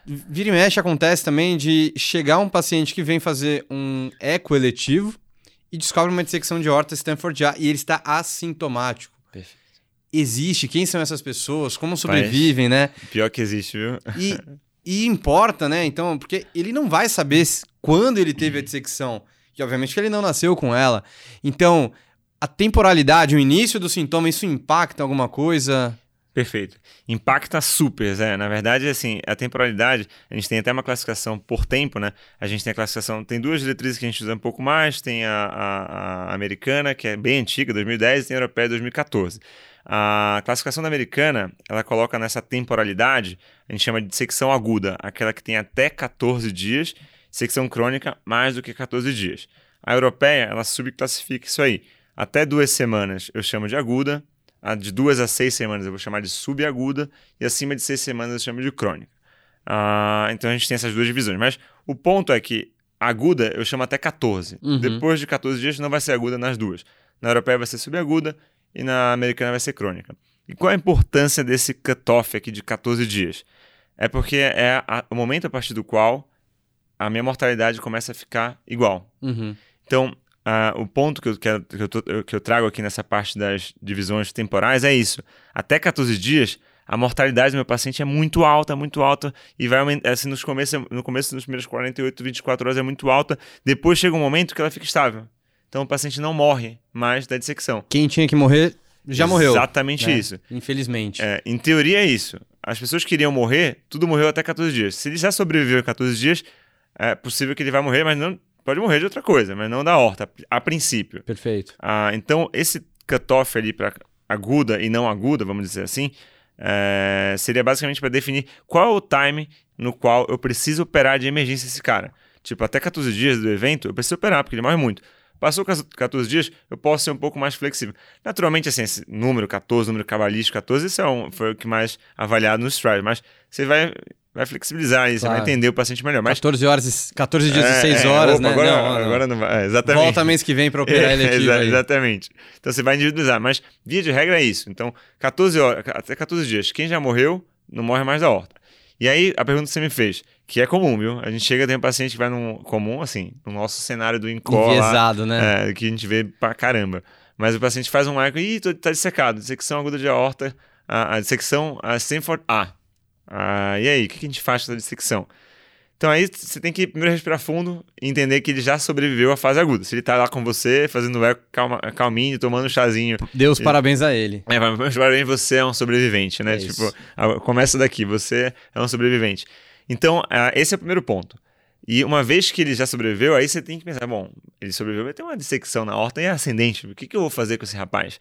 Vira e mexe acontece também de chegar um paciente que vem fazer um eco eletivo e descobre uma dissecção de horta Stanford A e ele está assintomático. Perfeito. Existe, quem são essas pessoas, como sobrevivem, né? Pior que existe, viu? E, (laughs) e importa, né? Então, porque ele não vai saber quando ele teve a dissecção. E obviamente que ele não nasceu com ela. Então, a temporalidade, o início do sintoma, isso impacta alguma coisa? Perfeito. Impacta super, Zé. Na verdade, assim, a temporalidade, a gente tem até uma classificação por tempo, né? A gente tem a classificação, tem duas diretrizes que a gente usa um pouco mais, tem a, a- a americana, que é bem antiga, 2010, e tem a europeia, 2014. A classificação da americana, ela coloca nessa temporalidade, a gente chama de dissecção aguda, aquela que tem até 14 dias, secção crônica mais do que 14 dias. A europeia, ela subclassifica isso aí. Até duas semanas eu chamo de aguda, a de duas a seis semanas eu vou chamar de subaguda e acima de seis semanas eu chamo de crônica. Ah, então a gente tem essas duas divisões. Mas o ponto é que aguda eu chamo até 14. Uhum. Depois de 14 dias não vai ser aguda nas duas. Na europeia vai ser subaguda e na americana vai ser crônica. E qual a importância desse cutoff aqui de 14 dias? É porque é a- o momento a partir do qual a minha mortalidade começa a ficar igual. Uhum. Então, ah, o ponto que eu, quero, que, eu tô- que eu trago aqui nessa parte das divisões temporais é isso. Até 14 dias, a mortalidade do meu paciente é muito alta, muito alta, e vai aumentar, assim, nos começo, no começo, nos primeiros 48, 24 horas é muito alta, depois chega um momento que ela fica estável. Então, o paciente não morre mais da dissecção. Quem tinha que morrer já morreu. Exatamente né? isso. Infelizmente. É, em teoria é isso. As pessoas que iriam morrer, tudo morreu até 14 dias. Se ele já sobreviveu em 14 dias, é possível que ele vai morrer, mas não pode morrer de outra coisa, mas não da horta, a princípio. Perfeito. Ah, então, esse cutoff ali para aguda e não aguda, vamos dizer assim, é, seria basicamente para definir qual é o time no qual eu preciso operar de emergência esse cara. Tipo, até 14 dias do evento, eu preciso operar, porque ele morre muito. Passou 14 dias, eu posso ser um pouco mais flexível. Naturalmente, assim, esse número 14, número cabalístico 14, isso é um, foi o que mais avaliado no Stride, mas você vai, vai flexibilizar aí, você vai Claro. entender o paciente melhor. Mas 14 horas, e- 14 dias É, e 6 é, horas, opa, né? Agora Não, não, agora não vai. É, exatamente. Volta mês que vem para operar (laughs) É, exa- aí. Exatamente. Então você vai individualizar, mas via de regra é isso. Então, 14 horas, até 14 dias. Quem já morreu, não morre mais da horta. E aí, a pergunta que você me fez, que é comum, viu? A gente chega, tem um paciente que vai num comum, assim, no nosso cenário do INCOR Enviesado, né? que a gente vê pra caramba. Mas o paciente faz um eco, ih, tô, tá dissecado, dissecção aguda de aorta, a, a dissecção a Stanford A. Ah, e aí, o que, a gente faz com essa dissecção? Então aí você tem que primeiro respirar fundo e entender que ele já sobreviveu à fase aguda. Se ele tá lá com você, fazendo eco calma, calminho, tomando um chazinho. Deus parabéns a ele. É, parabéns, você é um sobrevivente, né? É tipo, começa daqui, você é um sobrevivente. Então, ah, esse é o primeiro ponto. E uma vez que ele já sobreviveu, aí você tem que pensar, bom, ele sobreviveu, vai ter uma dissecção na horta e é ascendente, o que, que eu vou fazer com esse rapaz?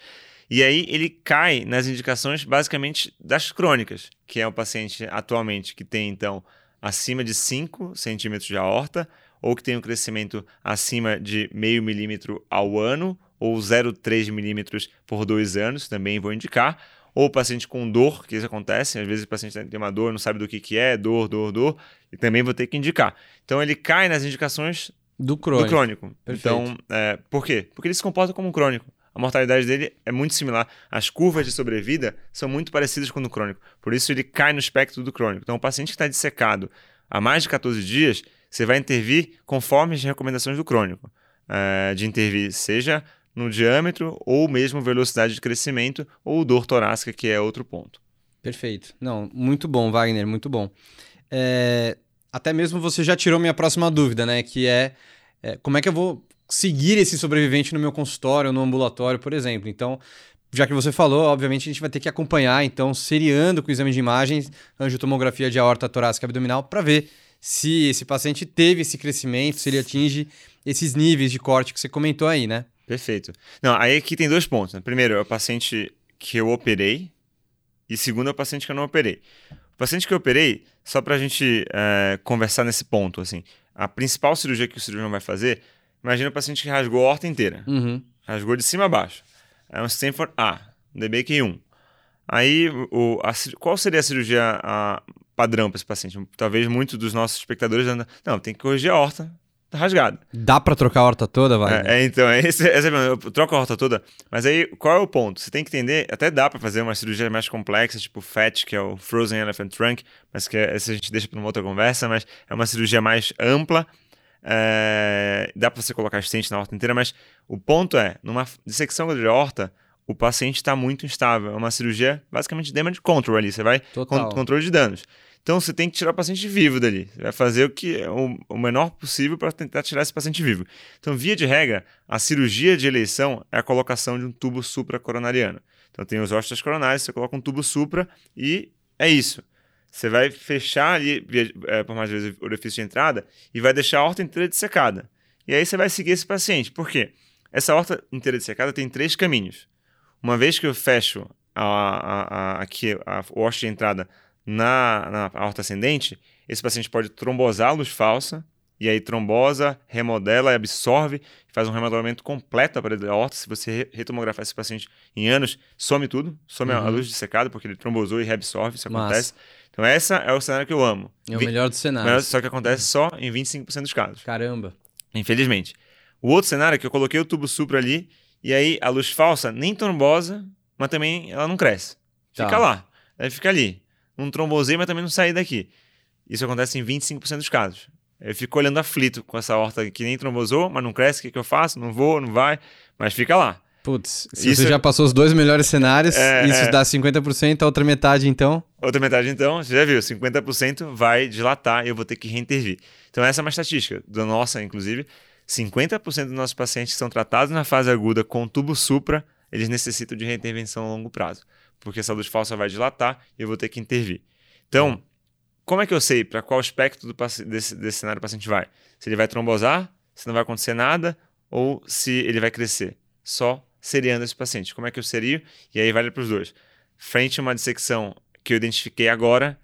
E aí ele cai nas indicações basicamente das crônicas, que é o paciente atualmente que tem, então, acima de 5 centímetros de aorta, ou que tem um crescimento acima de meio milímetro ao ano, ou 0,3 milímetros por dois anos, também vou indicar. Ou paciente com dor, que isso acontece, às vezes o paciente tem uma dor, não sabe do que, que é, dor, dor, dor, e também vou ter que indicar. Então ele cai nas indicações Do crônico. do crônico. Então, é, por quê? Porque ele se comporta como um crônico. A mortalidade dele é muito similar. As curvas de sobrevida são muito parecidas com o do crônico. Por isso, ele cai no espectro do crônico. Então, o paciente que está dissecado há mais de 14 dias, você vai intervir conforme as recomendações do crônico. É, de intervir, seja no diâmetro, ou mesmo velocidade de crescimento, ou dor torácica, que é outro ponto. Perfeito. Não, muito bom, Wagner, muito bom. É, até mesmo você já tirou minha próxima dúvida, né? Que é, é, como é que eu vou seguir esse sobrevivente no meu consultório, no ambulatório, por exemplo. Então, já que você falou, obviamente a gente vai ter que acompanhar, então, seriando com o exame de imagens, angiotomografia de aorta torácica abdominal, para ver se esse paciente teve esse crescimento, se ele atinge esses níveis de corte que você comentou aí, né? Perfeito. Não, aí aqui tem dois pontos. Né? Primeiro, é o paciente que eu operei, e segundo, é o paciente que eu não operei. O paciente que eu operei, só para a gente é, conversar nesse ponto, assim, a principal cirurgia que o cirurgião vai fazer, imagina o paciente que rasgou a horta inteira. Uhum. Rasgou de cima a baixo. É um Stanford A, DBQ1. Aí, o, a, qual seria a cirurgia a, padrão para esse paciente? Talvez muitos dos nossos espectadores andam, não, tem que corrigir a horta tá rasgada. Dá para trocar a horta toda, vai? É, é, então, é esse, esse, eu troco a horta toda, mas aí qual é o ponto? Você tem que entender, até dá para fazer uma cirurgia mais complexa, tipo FET, que é o Frozen Elephant Trunk, mas que essa a gente deixa para uma outra conversa, mas é uma cirurgia mais ampla, é, dá para você colocar stent na horta inteira, mas o ponto é, numa dissecção de horta, o paciente está muito instável. É uma cirurgia basicamente de damage control ali. Você vai con controle de danos. Então você tem que tirar o paciente vivo dali. Você vai fazer o que é o, o menor possível para tentar tirar esse paciente vivo. Então, via de regra, a cirurgia de eleição é a colocação de um tubo supracoronariano. Então tem os ossos coronários, você coloca um tubo supra e é isso. Você vai fechar ali, é, por mais vezes, o orifício de entrada e vai deixar a horta inteira dessecada. E aí você vai seguir esse paciente. Por quê? Essa horta inteira dessecada tem três caminhos. Uma vez que eu fecho a, a, a, aqui a, o osso de entrada na, na aorta ascendente, esse paciente pode trombosar a luz falsa, e aí trombosa, remodela e absorve, faz um remodelamento completo da parede da aorta. Se você retomografar esse paciente em anos, some tudo, some uhum. a luz dissecada, porque ele trombosou e reabsorve, isso Massa. acontece. Então esse é o cenário que eu amo. É o melhor dos cenários. Só que acontece só em 25% dos casos. Caramba. Infelizmente. O outro cenário é que eu coloquei o tubo supra ali, e aí a luz falsa nem trombosa, mas também ela não cresce. Fica tá. lá. Ela fica ali não trombosei, mas também não saí daqui. Isso acontece em 25% dos casos. Eu fico olhando aflito com essa horta que nem trombosou, mas não cresce, o que, que eu faço? Não vou, não vai, mas fica lá. Putz, se isso... você já passou os dois melhores cenários, é, isso é... dá 50%, a outra metade então? Outra metade então, você já viu, 50% vai dilatar e eu vou ter que reintervir. Então essa é uma estatística, da nossa inclusive, 50% dos nossos pacientes que são tratados na fase aguda com tubo supra, eles necessitam de reintervenção a longo prazo porque essa luz falsa vai dilatar e eu vou ter que intervir. Então, como é que eu sei para qual aspecto do, desse, desse cenário o paciente vai? Se ele vai trombosar, se não vai acontecer nada, ou se ele vai crescer? Só seriando esse paciente. Como é que eu seria? E aí vale para os dois. Frente a uma dissecção que eu identifiquei agora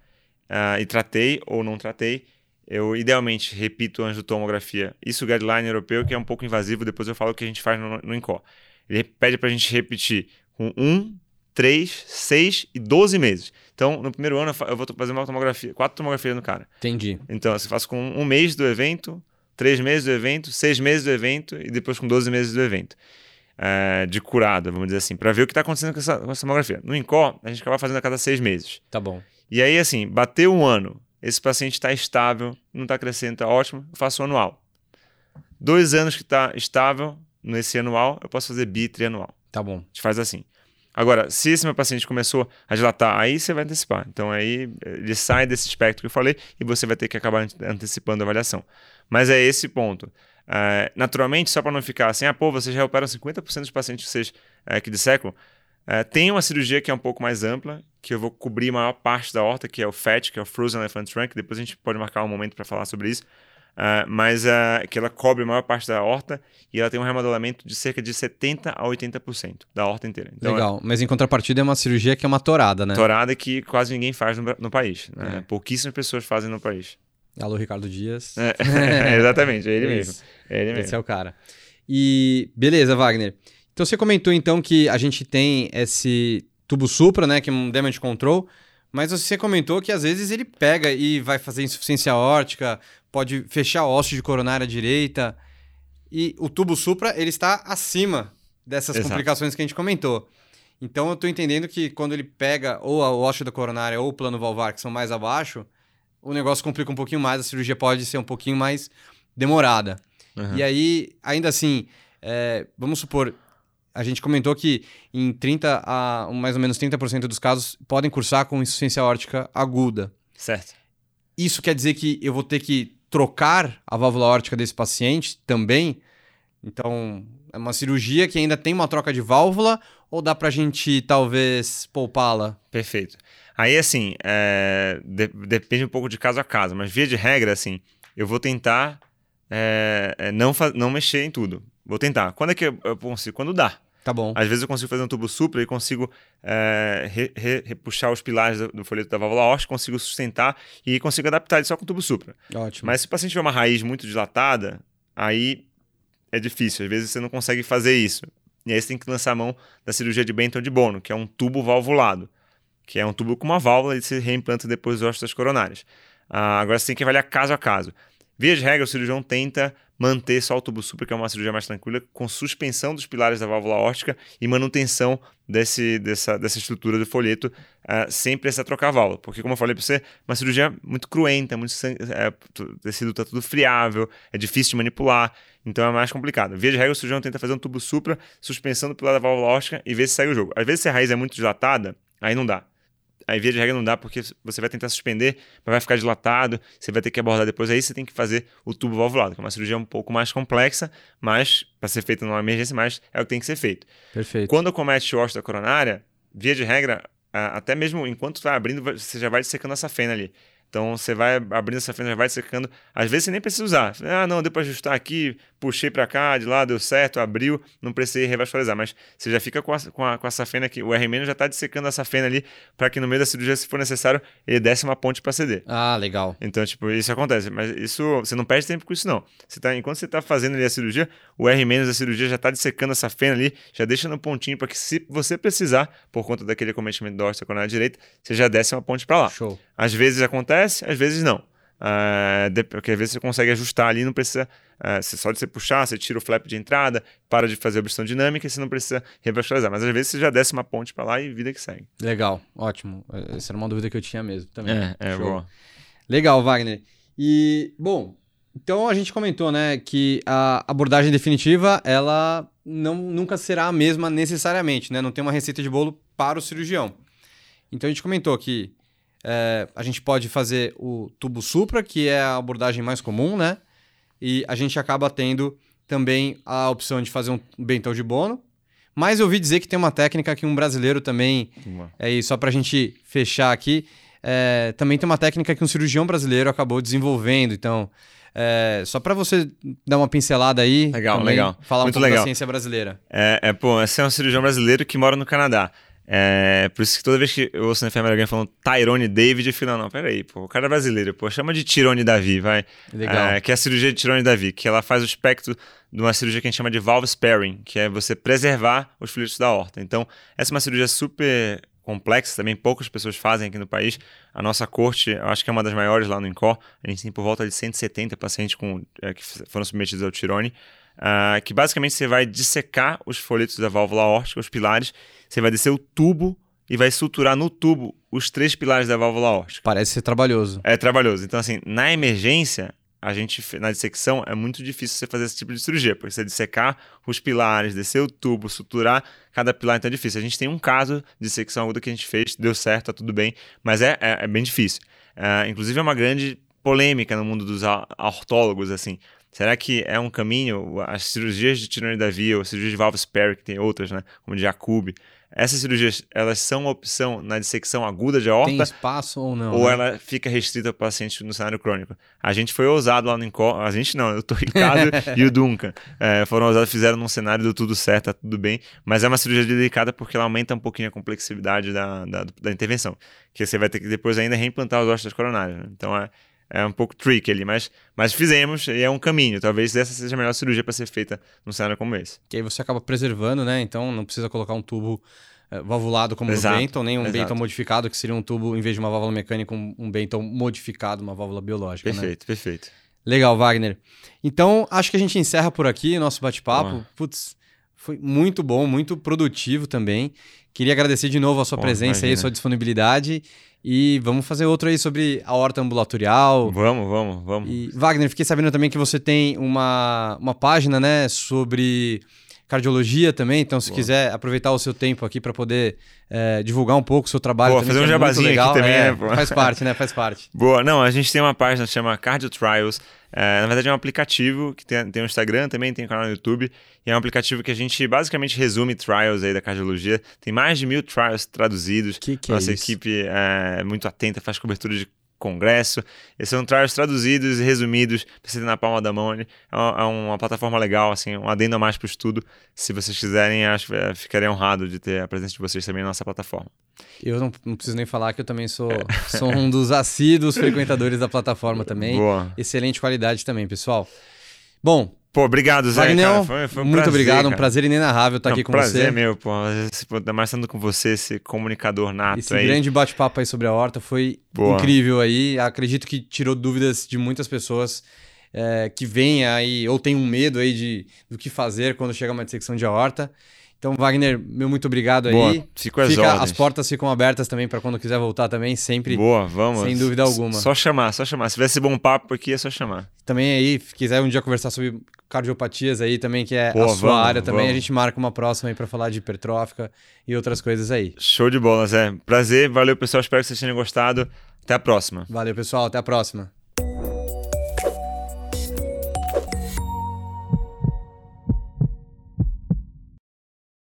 uh, e tratei ou não tratei, eu idealmente repito angiotomografia. Isso o guideline europeu, que é um pouco invasivo, depois eu falo o que a gente faz no, no INCO. Ele pede para a gente repetir com um 3, 6 e 12 meses. Então, no primeiro ano, eu vou fazer uma tomografia, quatro tomografias no cara. Entendi. Então, você faz com um mês do evento, três meses do evento, seis meses do evento e depois com 12 meses do evento. É, de curada, vamos dizer assim, para ver o que está acontecendo com essa, com essa tomografia. No INCO, a gente acaba fazendo a cada seis meses. Tá bom. E aí, assim, bateu um ano, esse paciente está estável, não está crescendo, está ótimo, eu faço anual. Dois anos que está estável, nesse anual, eu posso fazer bi trianual. Tá bom. A gente faz assim. Agora, se esse meu paciente começou a dilatar, aí você vai antecipar. Então aí ele sai desse espectro que eu falei e você vai ter que acabar antecipando a avaliação. Mas é esse ponto. É, naturalmente, só para não ficar assim, ah, pô, vocês já operam 50% dos pacientes que vocês é, que dissecam, é, tem uma cirurgia que é um pouco mais ampla, que eu vou cobrir a maior parte da horta, que é o FET, que é o Frozen Elephant Trunk. Depois a gente pode marcar um momento para falar sobre isso. Uh, mas uh, que ela cobre a maior parte da horta e ela tem um remodelamento de cerca de 70% a 80% da horta inteira. Então, Legal, é... mas em contrapartida é uma cirurgia que é uma torada, né? Torada que quase ninguém faz no, no país. Né? É. Pouquíssimas pessoas fazem no país. Alô, Ricardo Dias. É, (laughs) exatamente, (laughs) é ele mesmo. É ele mesmo. Esse é o cara. E beleza, Wagner. Então você comentou então que a gente tem esse tubo supra, né, que é um damage control, mas você comentou que às vezes ele pega e vai fazer insuficiência órtica, pode fechar o osso de coronária direita. E o tubo supra, ele está acima dessas Exato. complicações que a gente comentou. Então eu estou entendendo que quando ele pega ou o osso da coronária ou o plano valvar, que são mais abaixo, o negócio complica um pouquinho mais, a cirurgia pode ser um pouquinho mais demorada. Uhum. E aí, ainda assim, é, vamos supor, a gente comentou que em 30 a mais ou menos 30% dos casos podem cursar com insuficiência órtica aguda. Certo. Isso quer dizer que eu vou ter que trocar a válvula órtica desse paciente também? Então, é uma cirurgia que ainda tem uma troca de válvula ou dá pra gente talvez poupá-la? Perfeito. Aí, assim, é, de, depende um pouco de caso a caso, mas via de regra, assim, eu vou tentar é, é não, não mexer em tudo. Vou tentar. Quando é que eu, eu consigo? Quando dá. Tá bom. Às vezes eu consigo fazer um tubo supra e consigo é, re, re, repuxar os pilares do, do, folheto da válvula aórtica, consigo sustentar e consigo adaptar ele só com tubo supra. Ótimo. Mas se o paciente tiver uma raiz muito dilatada, aí é difícil. Às vezes você não consegue fazer isso. E aí você tem que lançar a mão da cirurgia de Benton de Bono, que é um tubo valvulado, que é um tubo com uma válvula e se reimplanta depois os ossos coronárias. Ah, agora você tem que avaliar caso a caso. Via de regra, o cirurgião tenta manter só o tubo supra, que é uma cirurgia mais tranquila, com suspensão dos pilares da válvula órtica e manutenção desse, dessa, dessa estrutura do folheto uh, sem precisar trocar a válvula. Porque, como eu falei para você, é uma cirurgia muito cruenta, muito é, o tecido está tudo friável, é difícil de manipular, então é mais complicado. Via de regra, o cirurgião tenta fazer um tubo supra, suspensão do pilar da válvula órtica e ver se segue o jogo. Às vezes, se a raiz é muito dilatada, aí não dá. Aí, via de regra, não dá porque você vai tentar suspender, mas vai ficar dilatado, você vai ter que abordar depois. Aí você tem que fazer o tubo valvulado, que é uma cirurgia um pouco mais complexa, mas para ser feita numa emergência, mas é o que tem que ser feito. Perfeito. Quando comete o da coronária, via de regra, até mesmo enquanto está abrindo, você já vai dissecando essa fenda ali. Então você vai abrindo essa fenda, vai secando. Às vezes você nem precisa usar. Ah, não, deu para ajustar aqui, puxei para cá, de lá, deu certo, abriu, não precisei revascularizar. Mas você já fica com, a, com, a, com essa fenda aqui. O R- já está dissecando essa fenda ali para que no meio da cirurgia, se for necessário, ele desce uma ponte para ceder. Ah, legal. Então, tipo, isso acontece. Mas isso, você não perde tempo com isso, não. Você tá, enquanto você está fazendo ali a cirurgia, o R- da cirurgia já está dissecando essa fenda ali, já deixa no pontinho para que se você precisar, por conta daquele acometimento da órtica coronária direita, você já desce uma ponte para lá. Show. Às vezes acontece, às vezes não. Uh, porque às vezes você consegue ajustar ali, não precisa. Uh, só de você puxar, você tira o flap de entrada, para de fazer obstrução dinâmica e você não precisa revascularizar. Mas às vezes você já desce uma ponte para lá e vida que segue. Legal, ótimo. Essa era uma dúvida que eu tinha mesmo também. É, é boa. Legal, Wagner. E, bom, então a gente comentou, né, que a abordagem definitiva, ela não, nunca será a mesma necessariamente, né? Não tem uma receita de bolo para o cirurgião. Então a gente comentou que é, a gente pode fazer o tubo supra, que é a abordagem mais comum, né? E a gente acaba tendo também a opção de fazer um bentão de bono. Mas eu ouvi dizer que tem uma técnica que um brasileiro também. É isso, só para a gente fechar aqui. É, também tem uma técnica que um cirurgião brasileiro acabou desenvolvendo. Então, é, só para você dar uma pincelada aí. Legal, legal. Falar Muito um pouco legal. da ciência brasileira. É, é, pô, esse é um cirurgião brasileiro que mora no Canadá. É, por isso que toda vez que eu ouço na enfermeira alguém falando Tyrone David, eu falo, não, peraí, pô, o cara é brasileiro, pô, chama de Tirone Davi, vai. Legal. É, que é a cirurgia de Tirone Davi, que ela faz o espectro de uma cirurgia que a gente chama de valve sparing, que é você preservar os fluidos da horta. Então, essa é uma cirurgia super complexa, também poucas pessoas fazem aqui no país. A nossa corte, eu acho que é uma das maiores lá no INCOR, a gente tem por volta de 170 pacientes com, é, que foram submetidos ao Tirone. Uh, que basicamente você vai dissecar os folhetos da válvula aórtica, os pilares, você vai descer o tubo e vai suturar no tubo os três pilares da válvula aórtica. Parece ser trabalhoso. É trabalhoso. Então, assim, na emergência, a gente, na dissecção, é muito difícil você fazer esse tipo de cirurgia, porque você dissecar os pilares, descer o tubo, suturar cada pilar, então é difícil. A gente tem um caso de dissecção aguda que a gente fez, deu certo, tá tudo bem, mas é, é, é bem difícil. Uh, inclusive, é uma grande polêmica no mundo dos ortólogos, assim. Será que é um caminho? As cirurgias de tirone da via, ou cirurgia de valve spare, que tem outras, né? Como de Jacob, essas cirurgias, elas são uma opção na dissecção aguda de aorta? Tem espaço ou não? Ou né? ela fica restrita para paciente no cenário crônico? A gente foi ousado lá no Incor, a gente não, eu tô Ricardo (laughs) e o Duncan. É, foram ousados, fizeram num cenário, deu tudo certo, tá tudo bem. Mas é uma cirurgia delicada porque ela aumenta um pouquinho a complexidade da, da, da intervenção. Que você vai ter que depois ainda reimplantar os ossos coronários. Né? Então é, é um pouco tricky ali, mas, mas fizemos e é um caminho. Talvez essa seja a melhor cirurgia para ser feita num cenário como esse. Que aí você acaba preservando, né? Então não precisa colocar um tubo é, valvulado como Exato, no Benton, nem um exato. Benton modificado, que seria um tubo, em vez de uma válvula mecânica, um, Benton modificado, uma válvula biológica. né? Perfeito, perfeito. Legal, Wagner. Então, acho que a gente encerra por aqui o nosso bate-papo. Putz, foi muito bom, muito produtivo também. Queria agradecer de novo a sua Bom, presença imagina. sua disponibilidade. E vamos fazer outro aí sobre a horta ambulatorial. Vamos, vamos, vamos. E, Wagner, fiquei sabendo também que você tem uma, uma página, né, sobre cardiologia também. Então, se Boa. quiser aproveitar o seu tempo aqui para poder eh, divulgar um pouco o seu trabalho. Boa, também, fazer um é jabazinho aqui legal. também, É, né, pô? Faz parte, né? Faz parte. Boa, não, a gente tem uma página que chama Cardio Trials. É, na verdade, é um aplicativo que tem, tem um Instagram também, tem um canal no YouTube. E é um aplicativo que a gente basicamente resume trials aí da cardiologia. Tem mais de mil trials traduzidos. Que que é Nossa isso? equipe é muito atenta, faz cobertura de congresso. Esses são trials traduzidos e resumidos para você ter na palma da mão. É uma, é uma, plataforma legal, assim, um adendo a mais para o estudo. Se vocês quiserem, acho é, ficaria honrado de ter a presença de vocês também na nossa plataforma. Eu não, não preciso nem falar que eu também sou, (laughs) sou um dos assíduos frequentadores da plataforma também. Boa. Excelente qualidade também, pessoal. Bom, Pô, obrigado, Zé. Wagner. Foi, foi um muito prazer, obrigado, cara. um prazer inenarrável estar Não, aqui com prazer você. Prazer meu, pô. Ainda mais estando com você, esse comunicador nato esse aí. grande bate-papo aí sobre a horta foi Boa. incrível aí. Acredito que tirou dúvidas de muitas pessoas é, que vêm aí ou tem um medo aí de, do que fazer quando chega uma dissecção de horta. Então, Wagner, meu muito obrigado Boa, aí. Fico as, Fica, as portas ficam abertas também para quando quiser voltar também, sempre. Boa, vamos. Sem dúvida alguma. Só chamar, só chamar. Se tivesse bom papo aqui, é só chamar. Também aí, se quiser um dia conversar sobre cardiopatias aí também, que é a sua vamos, área também, vamos. a gente marca uma próxima aí para falar de hipertrófica e outras coisas aí. Show de bola, Zé. Prazer, valeu pessoal, espero que vocês tenham gostado. Até a próxima. Valeu pessoal, até a próxima.